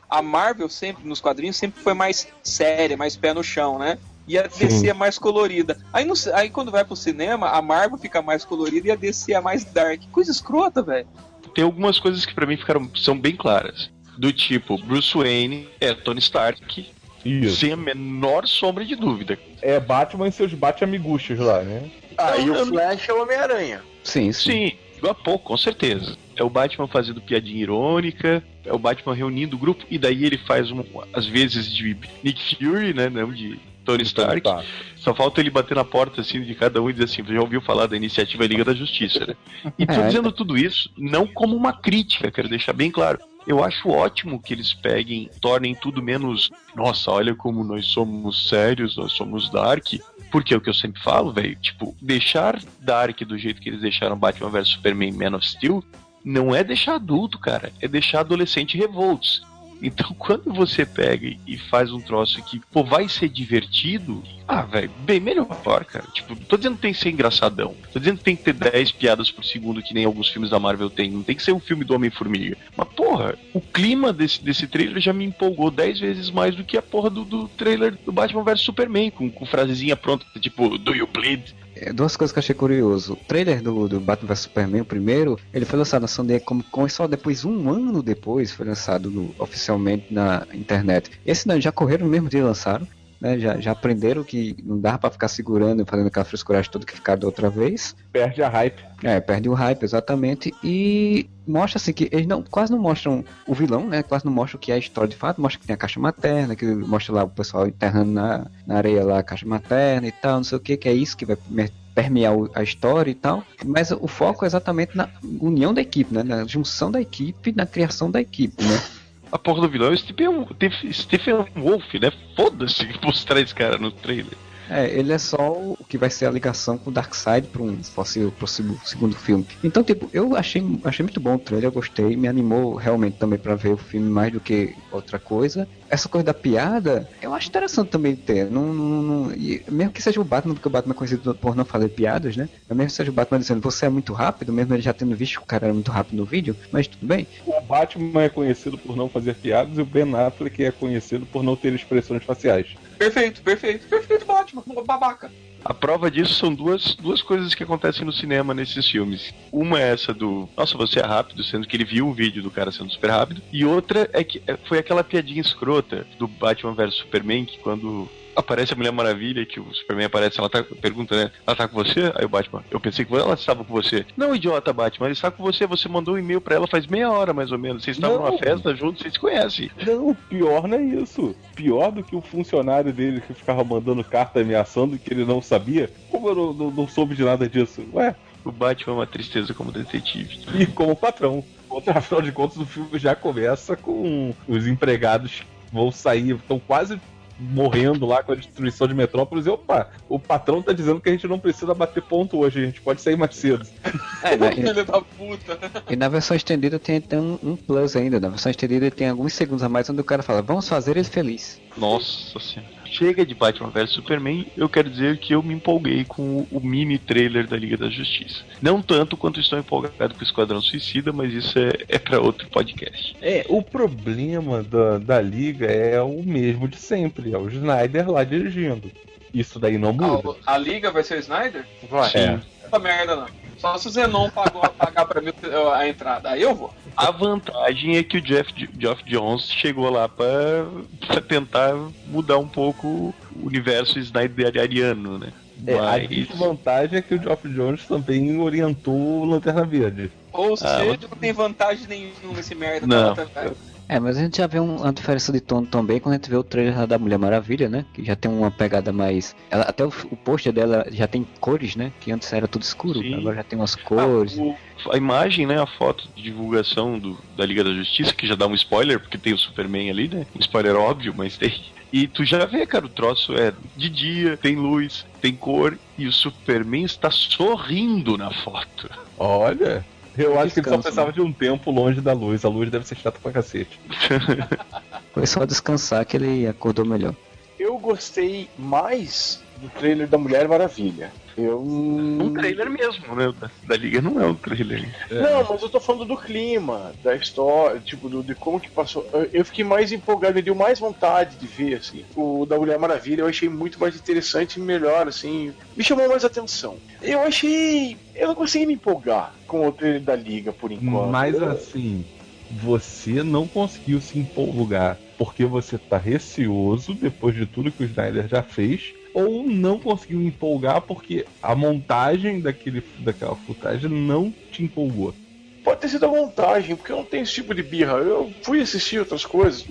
A Marvel sempre, nos quadrinhos, sempre foi mais séria, mais pé no chão, né? E a DC é mais colorida. Aí, no- aí quando vai pro cinema, a Marvel fica mais colorida e a DC é mais dark. Coisa escrota, velho. Tem algumas coisas que pra mim ficaram são bem claras. Do tipo, Bruce Wayne é Tony Stark, Isso. sem a menor sombra de dúvida. É Batman e seus bate-amiguchos lá, né? Ah, e o Flash é o Homem-Aranha. Sim, sim. Sim, igual a pouco, com certeza. É o Batman fazendo piadinha irônica, é o Batman reunindo o grupo, e daí ele faz, um, às vezes, de Nick Fury, né? Não de Tony Stark. Tá. Só falta ele bater na porta assim de cada um e dizer assim: já ouviu falar da iniciativa Liga da Justiça, né? E tô É. dizendo tudo isso não como uma crítica, quero deixar bem claro. Eu acho ótimo que eles peguem, tornem tudo menos. Nossa, olha como nós somos sérios, nós somos dark. Porque é o que eu sempre falo, velho. Tipo, deixar dark do jeito que eles deixaram Batman vs Superman Man of Steel não é deixar adulto, cara. É deixar adolescente revoltos. Então, quando você pega e faz um troço que, pô, vai ser divertido, ah, velho, bem melhor, cara. Tipo, tô dizendo que tem que ser engraçadão. Tô dizendo que tem que ter 10 piadas por segundo, que nem alguns filmes da Marvel tem. Não tem que ser um filme do Homem-Formiga. Mas, porra, o clima desse, desse trailer já me empolgou 10 vezes mais do que a porra do, do trailer do Batman vs Superman, com, com frasezinha pronta, tipo, do you bleed? É, Duas coisas que eu achei curioso. O trailer do, do Batman vs Superman, o primeiro, ele foi lançado na San Diego Comic Con e só depois, um ano depois, foi lançado no- oficialmente na internet. Esse não, já correram no mesmo dia lançaram. Né, já, já aprenderam que não dá pra ficar segurando e fazendo aquela frescuragem toda que ficaram da outra vez. Perde a hype. É, perde o hype, exatamente. E mostra assim que eles não, quase não mostram o vilão, né? Quase não mostram o que é a história de fato. Mostra que tem a caixa materna, que mostra lá o pessoal enterrando na, na areia lá a caixa materna e tal, não sei o que, que é isso que vai me- permear a história e tal. Mas o foco é exatamente na união da equipe, né? Na junção da equipe, na criação da equipe, né? A porra do vilão é o Stephen, Stephen Wolf, né? Foda-se mostrar esse cara no trailer. É, ele é só o que vai ser a ligação com o Darkseid para um possível, possível segundo filme. Então, tipo, eu achei, achei muito bom o trailer, eu gostei, me animou realmente também para ver o filme mais do que outra coisa. Essa coisa da piada, eu acho interessante também ter. Não, não, não- e mesmo que seja o Batman, porque o Batman é conhecido por não fazer piadas, né? Mesmo que seja o Batman dizendo você é muito rápido, mesmo ele já tendo visto que o cara era muito rápido no vídeo, mas tudo bem. O Batman é conhecido por não fazer piadas e o Ben Affleck é conhecido por não ter expressões faciais. Perfeito, perfeito, perfeito, Batman, babaca. A prova disso são duas, duas coisas que acontecem no cinema nesses filmes. Uma é essa do Nossa, você é rápido, sendo que ele viu o vídeo do cara sendo super rápido. E outra é que é- foi aquela piadinha escrota do Batman vs Superman, que quando aparece a Mulher Maravilha, que o Superman aparece, ela tá, pergunta, né? Ela tá com você? Aí o Batman, eu pensei que ela estava com você. Não, idiota, Batman, ela está com você, você mandou um e-mail pra ela faz meia hora, mais ou menos. Vocês estavam numa festa juntos, vocês se conhecem. Não, pior não é isso. Pior do que o funcionário dele que ficava mandando carta ameaçando que ele não sabia. Como eu não, não- não soube de nada disso? Ué, O Batman é uma tristeza como detetive. e como patrão. Outro, afinal de contas, o filme já começa com os empregados vão sair, estão quase morrendo lá com a destruição de Metrópolis. E opa, o patrão tá dizendo que a gente não precisa bater ponto hoje, a gente pode sair mais cedo. É, né? Filho da puta. E na versão estendida tem até um, um plus ainda. Na versão estendida tem alguns segundos a mais onde o cara fala, vamos fazer ele feliz. Nossa senhora. Chega de Batman vs Superman, eu quero dizer que eu me empolguei com o, o mini trailer da Liga da Justiça. Não tanto quanto estou empolgado com o Esquadrão Suicida, mas isso é, é para outro podcast. É, o problema da, da liga é o mesmo de sempre, é o Snyder lá dirigindo. Isso daí não muda. A, a liga vai ser o Snyder? Vai. É. Essa merda não. Só se o Zenon pagou, pagar pra mim a entrada. Aí eu vou. A vantagem é que o Jeff, Geoff Jones chegou lá pra, pra tentar mudar um pouco o universo Snyderiano, né? É, a Mas- desvantagem é que o Geoff Jones também orientou o Lanterna Verde. Ou Ah, seja, não tem vantagem nenhuma esse merda. Não. Tá. É, mas a gente já vê um- uma diferença de tom também quando a gente vê o trailer da Mulher Maravilha, né? Que já tem uma pegada mais. Ela, até o, o pôster dela já tem cores, né? Que antes era tudo escuro, Sim. agora já tem umas cores. O- a imagem, né, a foto de divulgação do, da Liga da Justiça, que já dá um spoiler, porque tem o Superman ali, né? Um spoiler óbvio, mas tem. E tu já vê, cara, o troço é de dia, tem luz, tem cor, e o Superman está sorrindo na foto. Olha, eu acho que ele só precisava né? de um tempo longe da luz. A luz deve ser chata pra cacete. Foi só descansar que ele acordou melhor. Eu gostei mais do trailer da Mulher Maravilha. Eu. Um trailer mesmo, né? Da, da Liga não é um trailer. Não, mas eu tô falando do clima, da história, tipo, do, de como que passou. Eu, eu fiquei mais empolgado, me deu mais vontade de ver, assim. O da Mulher Maravilha eu achei muito mais interessante e melhor, assim. Me chamou mais atenção. Eu achei. Eu não consegui me empolgar com o trailer da Liga por enquanto. Mas Eu- assim, você não conseguiu se empolgar porque você tá receoso depois de tudo que o Snyder já fez, ou não conseguiu empolgar porque a montagem daquele, daquela footage não te empolgou. Pode ter sido a montagem, porque eu não tenho esse tipo de birra. Eu fui assistir outras coisas,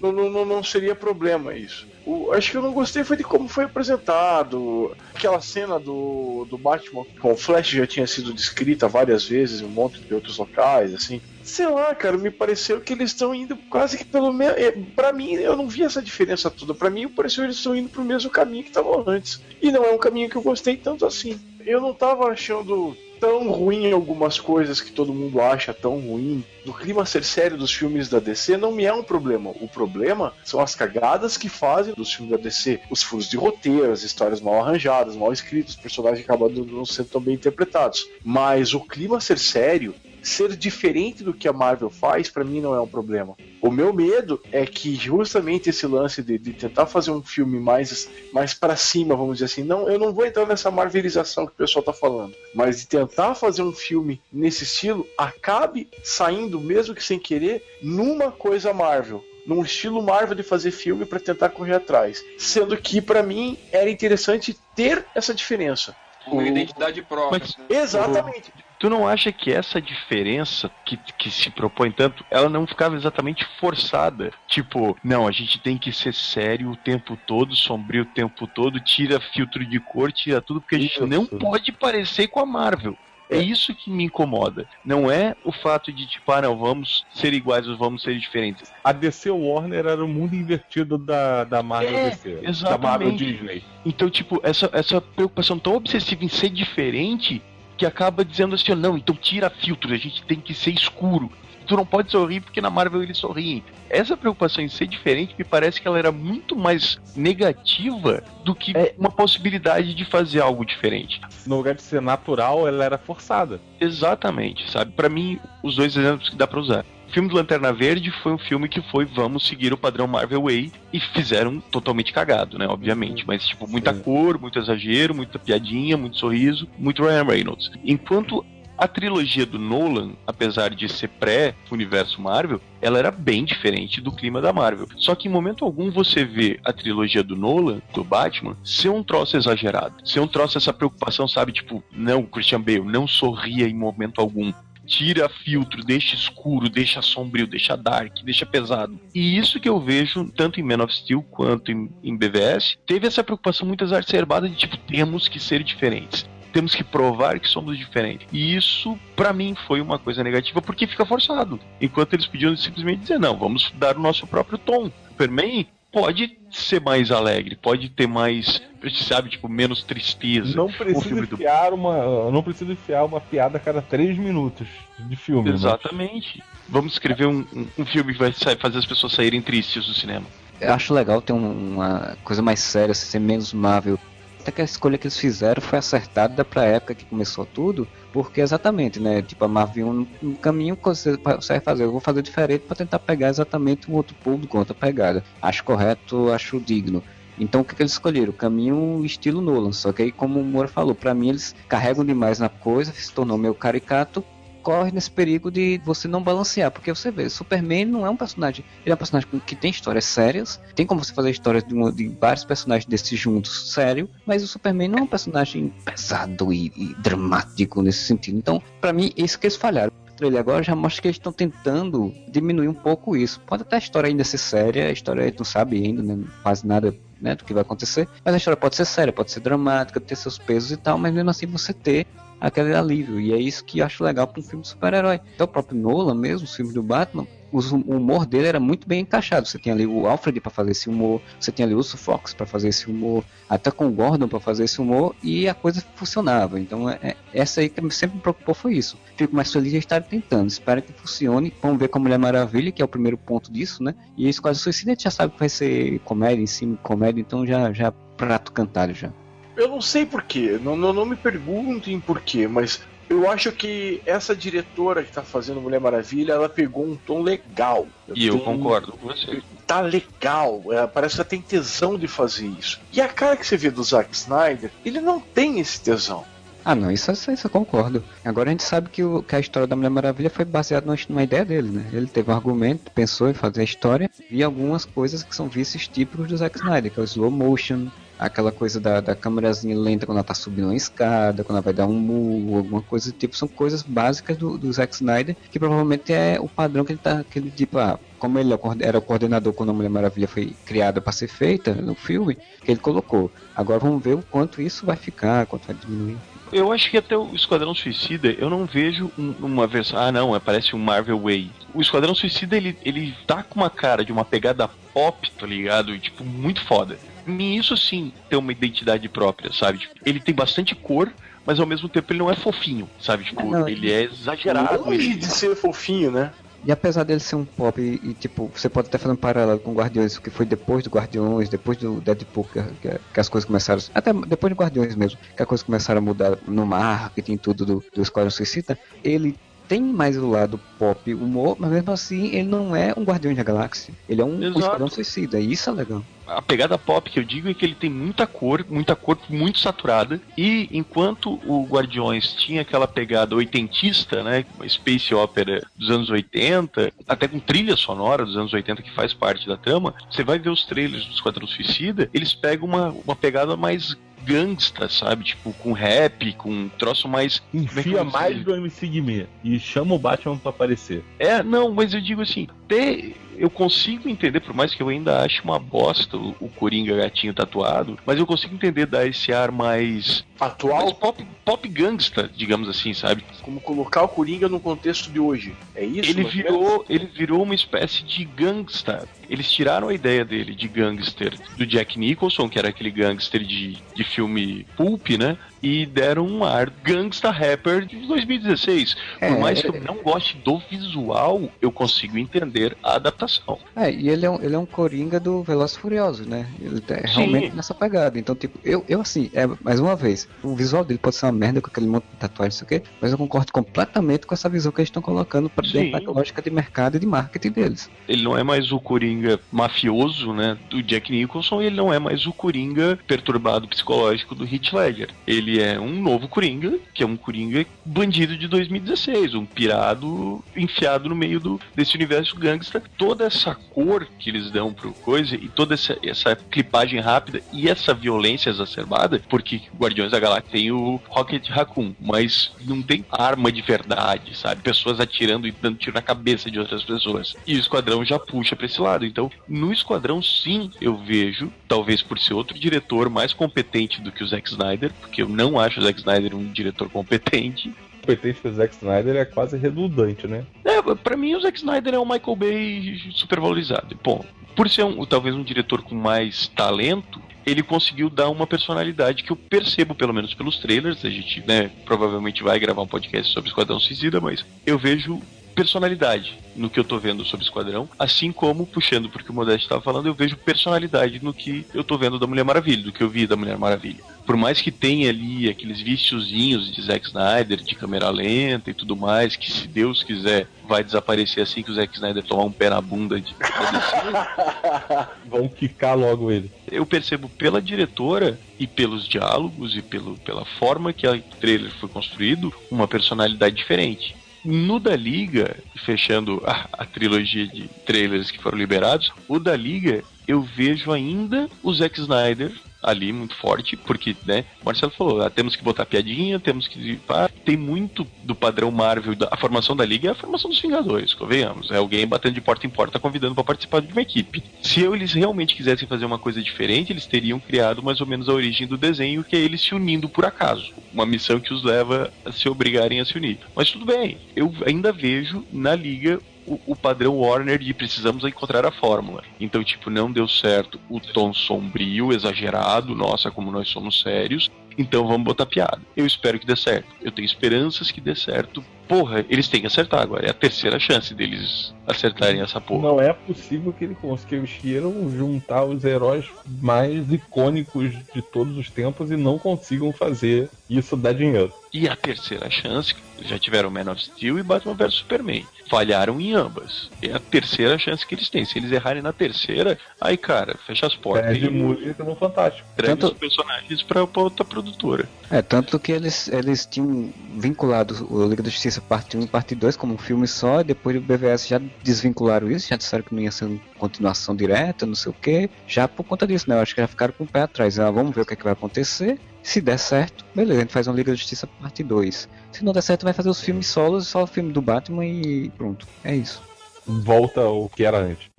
não- não- não seria problema isso. O- acho que eu não gostei foi de como foi apresentado. Aquela cena do, do Batman com o Flash já tinha sido descrita várias vezes em um monte de outros locais, assim. Sei lá, cara, me pareceu que eles estão indo quase que pelo mesmo. Pra mim, eu não vi essa diferença toda. Pra mim, pareceu que eles estão indo pro mesmo caminho que estavam antes. E não é um caminho que eu gostei tanto assim. Eu não tava achando tão ruim algumas coisas que todo mundo acha tão ruim. Do clima ser sério dos filmes da DC não me é um problema. O problema são as cagadas que fazem dos filmes da DC. Os furos de roteiro, as histórias mal arranjadas, mal escritas, personagens acabando não sendo tão bem interpretados. Mas o clima ser sério, ser diferente do que a Marvel faz, pra mim não é um problema. O meu medo é que justamente esse lance de, de tentar fazer um filme mais, mais para cima, vamos dizer assim, não, eu não vou entrar nessa marvelização que o pessoal tá falando, mas de tentar fazer um filme nesse estilo, acabe saindo, mesmo que sem querer, numa coisa Marvel. Num estilo Marvel de fazer filme para tentar correr atrás. Sendo que, pra mim, era interessante ter essa diferença. Uma identidade própria. Mas- Exatamente. Tu não acha que essa diferença que, que se propõe tanto, ela não ficava exatamente forçada? Tipo, não, a gente tem que ser sério o tempo todo, sombrio o tempo todo, tira filtro de cor, tira tudo, porque a gente Isso. não pode parecer com a Marvel. É isso que me incomoda. Não é o fato de, tipo, ah, não, vamos ser iguais ou vamos ser diferentes. A DC Warner era o mundo invertido da, da Marvel É, DC. Da exatamente. Marvel Disney. Então, tipo, essa, essa preocupação tão obsessiva em ser diferente que acaba dizendo assim, não, então tira filtro, a gente tem que ser escuro. Tu não pode sorrir porque na Marvel eles sorriem. Essa preocupação em ser diferente me parece que ela era muito mais negativa do que uma possibilidade de fazer algo diferente. No lugar de ser natural, ela era forçada. Exatamente, sabe? Pra mim, os dois exemplos que dá pra usar. O filme do Lanterna Verde foi um filme que foi vamos seguir o padrão Marvel Way e fizeram totalmente cagado, né? Obviamente. Mas, tipo, muita cor, muito exagero, muita piadinha, muito sorriso, muito Ryan Reynolds. Enquanto a trilogia do Nolan, apesar de ser pré-universo Marvel, ela era bem diferente do clima da Marvel. Só que em momento algum você vê a trilogia do Nolan, do Batman, ser um troço exagerado. Ser um troço essa preocupação, sabe? Tipo, não, Christian Bale, não sorria em momento algum. Tira filtro, deixa escuro, deixa sombrio, deixa dark, deixa pesado. E isso que eu vejo, tanto em Man of Steel quanto em, em BVS, teve essa preocupação muito exacerbada de tipo, temos que ser diferentes. temos que provar que somos diferentes. E isso, pra mim, foi uma coisa negativa porque fica forçado. Enquanto eles podiam simplesmente dizer, não, vamos dar o nosso próprio tom. Superman pode ser mais alegre, pode ter mais, sabe, tipo, menos tristeza. Não precisa do- enfiar uma. Não precisa enfiar uma piada a cada três minutos de filme. né? Exatamente. Vamos escrever um, um- um filme que vai fazer as pessoas saírem tristes do cinema. Eu acho legal ter um- uma coisa mais séria, ser menos Marvel. Até que a escolha que eles fizeram foi acertada pra época que começou tudo, porque exatamente, né? Tipo, a Marvel um, caminho que você, vai fazer, eu vou fazer diferente pra tentar pegar exatamente um outro público, outra pegada. Acho correto, acho digno. Então o que, que eles escolheram? O caminho estilo Nolan. Só que aí, como o Moura falou, pra mim eles carregam demais na coisa, se tornou meio caricato, corre nesse perigo de você não balancear, porque você vê, Superman não é um personagem, ele é um personagem que tem histórias sérias, tem como você fazer histórias de, de vários personagens desses juntos, sério, mas o Superman não é um personagem pesado e, e dramático nesse sentido. Então, pra mim, isso que eles falharam. Trailer agora já mostra que eles estão tentando diminuir um pouco isso. Pode até a história ainda ser séria, a história a gente não sabe ainda, né, quase nada né, do que vai acontecer, mas a história pode ser séria, pode ser dramática, ter seus pesos e tal, mas mesmo assim você ter aquele alívio. E é isso que eu acho legal para um filme de super-herói. Até o próprio Nolan mesmo, os filmes do Batman, o humor dele era muito bem encaixado. Você tem ali o Alfred para fazer esse humor, você tem ali o Fox para fazer esse humor, até com o Gordon para fazer esse humor, e a coisa funcionava. Então, é, é- essa aí que sempre me preocupou foi isso. Fico mais feliz de estar tentando. Espero que funcione. Vamos ver com a Mulher Maravilha, que é o primeiro ponto disso, né? E Esquadrão Suicida a gente já sabe que vai ser comédia em cima comédia, então já, já prato cantado já. Eu não sei porquê, não, não, não me perguntem porquê, mas eu acho que essa diretora que tá fazendo Mulher Maravilha, ela pegou um tom legal. E eu Tem- concordo com você. Tá legal, é, parece que ela tem tesão de fazer isso. E a cara que você vê do Zack Snyder, ele não tem esse tesão. Ah, não, isso, isso, isso eu concordo. Agora a gente sabe que, o, que a história da Mulher Maravilha foi baseada numa, numa ideia dele, né? Ele teve um argumento, pensou em fazer a história, e algumas coisas que são vícios típicos do Zack Snyder, que é o slow motion, aquela coisa da, da câmerazinha lenta quando ela tá subindo uma escada, quando ela vai dar um murro, alguma coisa do tipo, são coisas básicas do, do Zack Snyder, que provavelmente é o padrão que ele tá, que ele tipo, ah, como ele é era o coordenador quando a Mulher Maravilha foi criada para ser feita no filme, que ele colocou. Agora vamos ver o quanto isso vai ficar, quanto vai diminuir. Eu acho que até o Esquadrão Suicida, eu não vejo um- uma versão. Ah, não, é, parece um Marvel Way. O Esquadrão Suicida, ele, ele tá com uma cara de uma pegada pop, tá ligado? Tipo, muito foda. Isso sim tem uma identidade própria, sabe? Tipo, ele tem bastante cor, mas ao mesmo tempo ele não é fofinho, sabe? Tipo, Não, ele é exagerado. Longe Ele... de ser fofinho, né? E apesar dele ser um pop e, e, tipo, você pode até fazer um paralelo com Guardiões, que foi depois do Guardiões, depois do Deadpool, que, que, que as coisas começaram. Até depois do Guardiões mesmo, que as coisas começaram a mudar no marketing e tudo do, do Esquadrão Suicida, ele tem mais o lado pop humor, mas mesmo assim ele não é um Guardião da Galáxia. Ele é um, um. Esquadrão Suicida, e isso é legal. A pegada pop que eu digo é que ele tem muita cor, muita cor muito saturada. E enquanto o Guardiões tinha aquela pegada oitentista, né? Uma space opera dos anos 80, até com trilha sonora dos anos 80 que faz parte da trama, você vai ver os trailers do Esquadrão Suicida, eles pegam uma, uma pegada mais gangsta, sabe? Tipo, com rap, com um troço mais. é Enfia vou mais do MC Guimê e chama o Batman pra aparecer. É, não, mas eu digo assim, até eu consigo entender, por mais que eu ainda ache uma bosta o, o Coringa gatinho tatuado, mas eu consigo entender dar esse ar mais. Atual? mais pop, pop gangsta, digamos assim, sabe? Como colocar o Coringa no contexto de hoje. É isso? Ele virou, ele virou uma espécie de gangsta. Eles tiraram a ideia dele de gangster do Jack Nicholson, que era aquele gangster de, de filme pulp, né? E deram um ar gangsta rapper de 2016. Por É, mais que eu é- não goste do visual, eu consigo entender a adaptação. É, e ele é um, ele é um Coringa do Velozes e Furiosos, né? Ele tá realmente nessa pegada. Então, tipo, eu, eu assim, é, mais uma vez, o visual dele pode ser uma merda com aquele monte de tatuagem, não sei o quê, mas eu concordo completamente com essa visão que eles estão colocando pra dentro Sim. da lógica de mercado e de marketing deles. Ele não é mais o Coringa mafioso, né, do Jack Nicholson, e ele não é mais o Coringa perturbado psicológico do Heath Ledger. Ele é um novo Coringa, que é um Coringa bandido de 2016, um pirado enfiado no meio do, desse universo gangsta. Toda essa cor que eles dão pro coisa e toda essa, essa clipagem rápida e essa violência exacerbada, porque Guardiões da Galáxia tem o Rocket Raccoon, mas não tem arma de verdade, sabe? Pessoas atirando e dando tiro na cabeça de outras pessoas. E o Esquadrão já puxa pra esse lado. Então, no Esquadrão, sim, eu vejo, talvez por ser outro diretor mais competente do que o Zack Snyder, porque eu não acho o Zack Snyder um diretor competente. competente do Zack Snyder é quase redundante, né? É, pra mim o Zack Snyder é um Michael Bay supervalorizado. Bom, por ser um, talvez um diretor com mais talento, ele conseguiu dar uma personalidade que eu percebo, pelo menos pelos trailers. A gente, né, provavelmente vai gravar um podcast sobre Esquadrão Suicida, mas eu vejo personalidade no que eu tô vendo sobre Esquadrão, assim como, puxando porque o Modeste estava falando, eu vejo personalidade no que eu tô vendo da Mulher Maravilha, do que eu vi da Mulher Maravilha. Por mais que tenha ali aqueles viciozinhos de Zack Snyder, de câmera lenta e tudo mais, que se Deus quiser vai desaparecer assim que o Zack Snyder tomar um pé na bunda de. Vão quicar logo ele. Eu percebo pela diretora e pelos diálogos e pelo, pela forma que o trailer foi construído, uma personalidade diferente. No da Liga, fechando a, a, trilogia de trailers que foram liberados, o da Liga eu vejo ainda o Zack Snyder ali muito forte, porque, né, Marcelo falou, ah, temos que botar piadinha, temos que. Ah, tem muito do padrão Marvel, da, a formação da Liga é a formação dos Vingadores, convenhamos. É alguém batendo de porta em porta convidando para participar de uma equipe. Se eles realmente quisessem fazer uma coisa diferente, eles teriam criado mais ou menos a origem do desenho, que é eles se unindo por acaso. Uma missão que os leva a se obrigarem a se unir. Mas tudo bem, eu ainda vejo na Liga o, o, padrão Warner de precisamos encontrar a fórmula. Então, tipo, não deu certo o tom sombrio, exagerado, nossa, como nós somos sérios. Então vamos botar piada. Eu espero que dê certo. Eu tenho esperanças que dê certo. Porra, eles têm que acertar agora. É a terceira chance deles acertarem essa porra. Não é possível que eles conseguiram juntar os heróis mais icônicos de todos os tempos e não consigam fazer isso dar dinheiro. E a terceira chance, já tiveram Man of Steel e Batman vs Superman. Falharam em ambas. É a terceira chance que eles têm. Se eles errarem na terceira, aí, cara, fecha as portas. É de música no Fantástico. Entrega tanto... os personagens pra, pra outra produtora. É, tanto que eles, eles tinham vinculado o Liga da Justiça parte 1 e parte 2 como um filme só, e depois o BVS já desvincularam isso, já disseram que não ia ser uma continuação direta, não sei o que. Já por conta disso, né? Eu acho que já ficaram com o pé atrás. Ah, vamos ver o que, é que vai acontecer. Se der certo, beleza, a gente faz uma Liga da Justiça parte 2. Se não der certo, vai fazer os filmes solos, só o filme do Batman e pronto. É isso. Volta ao que era antes.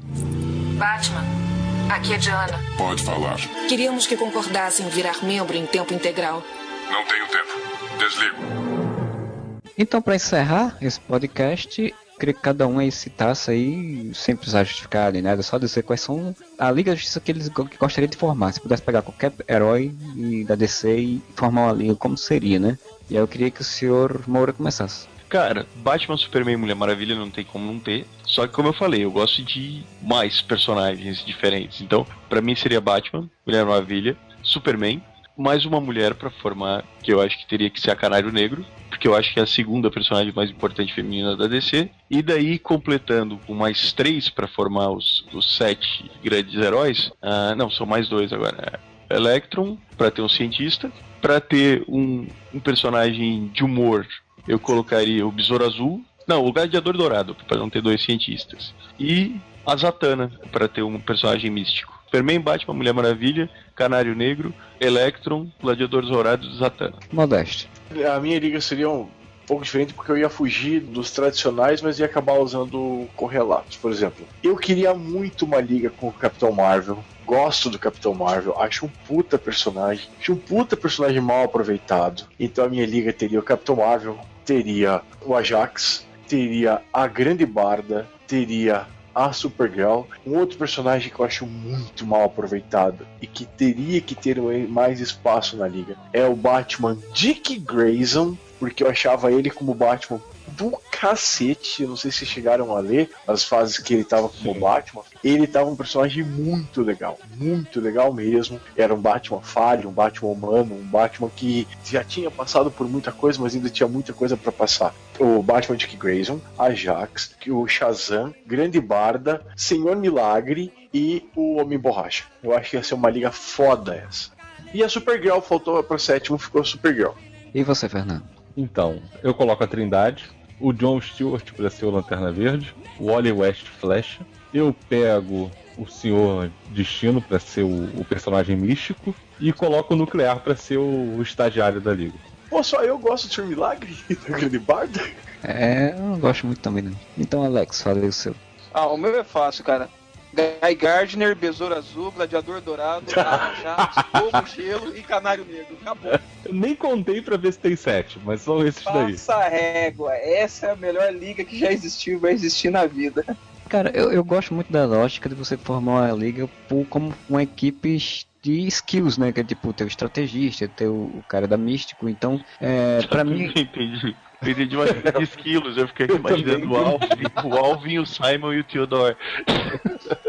Batman, aqui é Diana. Pode falar. Queríamos que concordassem em virar membro em tempo integral. Não tenho tempo. Desligo. Então, para encerrar esse podcast, queria que cada um aí citasse aí, sem precisar justificar nem nada, só dizer quais são a Liga da Justiça que eles gostariam de formar. Se pudesse pegar qualquer herói e da DC e formar uma liga, como seria, né? E aí eu queria que o senhor Moura começasse. Cara, Batman, Superman e Mulher Maravilha não tem como não ter. Só que, como eu falei, eu gosto de mais personagens diferentes. Então, para mim seria Batman, Mulher Maravilha, Superman, mais uma mulher para formar, que eu acho que teria que ser a Canário Negro, porque eu acho que é a segunda personagem mais importante feminina da DC. E daí, completando com mais três para formar os, os sete grandes heróis, uh, não, são mais dois agora. É Electron, para ter um cientista, para ter um, um personagem de humor, eu colocaria o Besouro Azul, não, o Gladiador Dourado, para não ter dois cientistas. E a Zatanna, para ter um personagem místico. Superman, Batman, Mulher Maravilha, Canário Negro, Electron, Gladiadores Dourados e Zatanna. Modeste. A minha liga seria um pouco diferente porque eu ia fugir dos tradicionais, mas ia acabar usando correlatos. Por exemplo, eu queria muito uma liga com o Capitão Marvel. Gosto do Capitão Marvel, acho um puta personagem, acho um puta personagem mal aproveitado. Então a minha liga teria o Capitão Marvel, teria o Ajax, teria a Grande Barda, teria a Supergirl, um outro personagem que eu acho muito mal aproveitado e que teria que ter mais espaço na liga é o Batman Dick Grayson, porque eu achava ele como Batman do cacete. Eu não sei se chegaram a ler as fases que ele tava como Sim. Batman. Ele tava um personagem muito legal, muito legal mesmo. Era um Batman falho, um Batman humano, um Batman que já tinha passado por muita coisa, mas ainda tinha muita coisa para passar. O Batman Dick Grayson, Ajax, o Shazam, Grande Barda, Senhor Milagre e o Homem Borracha. Eu acho que ia ser uma liga foda essa. E a Supergirl faltou para sétimo, ficou a Supergirl. E você, Fernando? Então, eu coloco a Trindade, o John Stewart para ser o Lanterna Verde, o Wally West Flash, eu pego o Senhor Destino para ser o, o, personagem místico e coloco o Nuclear para ser o, o, estagiário da Liga. Pô, só eu gosto de. Milagre da Grande Barda? É, eu não gosto muito também não. Então, Alex, fala aí o seu. Ah, o meu é fácil, cara. Guy Gardner, Besouro Azul, Gladiador Dourado, Chaves, Fogo, Gelo e Canário Negro. Acabou. Eu nem contei pra ver se tem sete, mas são esses daí. Passa a régua. Essa é a melhor liga que já existiu e vai existir na vida. Cara, eu, eu gosto muito da lógica de você formar uma liga por, como uma equipe de skills, né? Que é tipo, ter o estrategista, ter o, o cara da místico. Então, é, pra mim. Entendi. Eu entendi uma liga de esquilos, eu fiquei imaginando o Alvin, o Alvin, o Simon e o Theodore.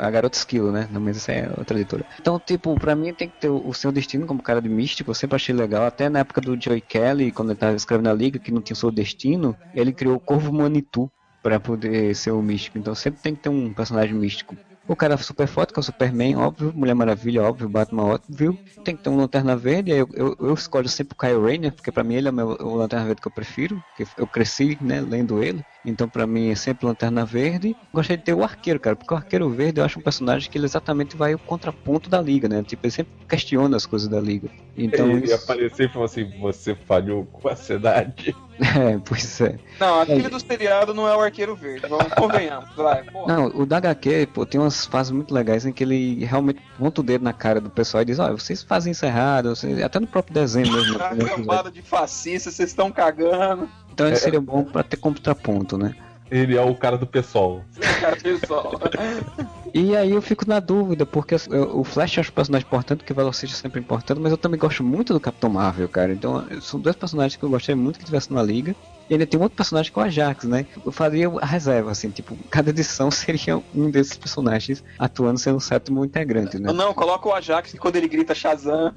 A garota esquilo, né? Não, mas essa é outra leitura. Então, tipo, pra mim tem que ter o, seu destino como cara de místico. Eu sempre achei legal. Até na época do Joey Kelly, quando ele tava escrevendo a liga, que não tinha o seu destino, ele criou o Corvo Manitou pra poder ser o místico. Então sempre tem que ter um personagem místico. O cara super forte, que é o Superman, óbvio. Mulher Maravilha, óbvio. Batman, óbvio. Tem que ter um Lanterna Verde. aí Eu, eu, eu escolho sempre o Kyle Rayner, porque pra mim ele é o, meu, o Lanterna Verde que eu prefiro. Porque eu cresci, né, lendo ele. Então pra mim é sempre Lanterna Verde. Gostei de ter o Arqueiro, cara. Porque o Arqueiro Verde eu acho um personagem que ele exatamente vai ao contraponto da Liga, né? Tipo, ele sempre questiona as coisas da Liga. Então ele ia isso... aparecer e falar assim: você falhou com a cidade. É, pois é. Não, aquele do seriado não é o Arqueiro Verde. Vamos convenhamos. Vai. Não, o da HQ, pô, tem umas fases muito legais em que ele realmente monta o dedo na cara do pessoal e diz, olha, vocês fazem isso errado, vocês... até no próprio desenho mesmo. cambada de fascistas, vocês estão cagando. Então ele seria bom pra ter contraponto, né? Ele é o cara do pessoal. Cara, pessoal. E aí eu fico na dúvida, porque eu- o Flash eu acho um personagem importante, porque o Velocity é sempre importante, mas eu também gosto muito do Capitão Marvel, cara. Então são dois personagens que eu gostei muito que tivessem na liga. E ainda tem um outro personagem que é o Ajax, né? Eu faria a reserva, assim, tipo, cada edição seria um desses personagens atuando sendo o sétimo integrante, né? Não, coloca o Ajax que quando ele grita Shazam,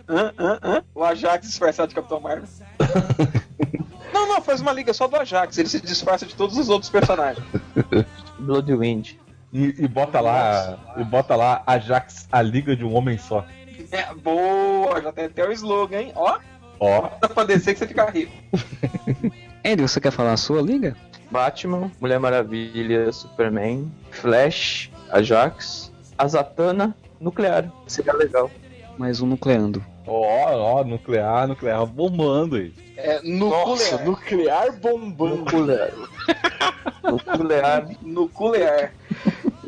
o Ajax disfarçado de Capitão Marvel. não, não, faz uma liga só do Ajax, ele se disfarça de todos os outros personagens. Bloodwind. E, e bota lá. E bota lá Ajax, a liga de um homem só. É, boa, já tem até o slogan, hein? Ó, Ó. dá pra descer que você fica rico. Andy, você quer falar a sua liga? Batman, Mulher Maravilha, Superman, Flash, Ajax, a Zatanna, Nuclear. Seria legal. Mais um nucleando. Ó, ó, nuclear, nuclear bombando aí. É, Nossa, nuclear. nuclear bombando. Nuclear. Nuclear. Nuclear.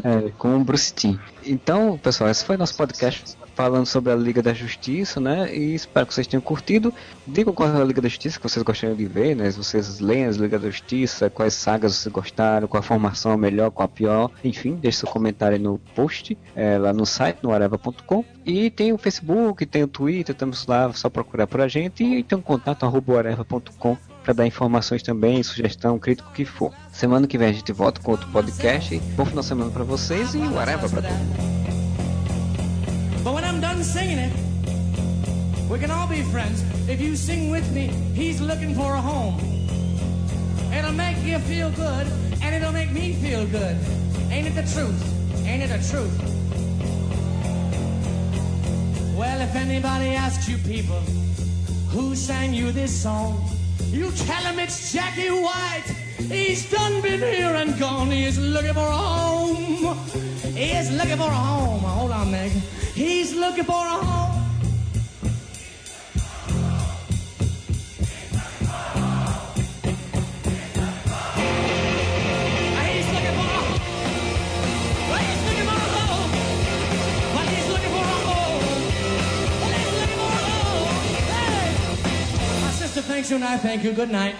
É, com o Bruce Timm. Então, pessoal, esse foi nosso podcast falando sobre a Liga da Justiça, né? E espero que vocês tenham curtido. Digam qual é a Liga da Justiça que vocês gostariam de ver, né? Se vocês leem as Liga da Justiça, quais sagas vocês gostaram, qual a formação é melhor, qual a pior. Enfim, deixe seu comentário no post, é, lá no site, no areva.com. E tem o Facebook, tem o Twitter, estamos lá, só procurar por a gente. E tem um contato, areva.com para dar informações também, sugestão, crítico, que for. Semana que vem a gente volta com outro podcast. Bom final de semana para vocês e whatever pra todo mundo. But when I'm done singing it, we can all be friends. If you sing with me, he's looking for a home. It'll make you feel good, and it'll make me feel good. Ain't it the truth? Ain't it the truth? Well, if anybody asks you people who sang you this song, you tell him it's Jackie White. He's done been here and gone. He's looking for a home. He's looking for a home. Hold on, Meg. He's looking for a home. He's looking for a well, he's looking for a home. Well, he's looking for a home. Well, he's looking for a home. Hey! My sister thanks you and I thank you. Good night.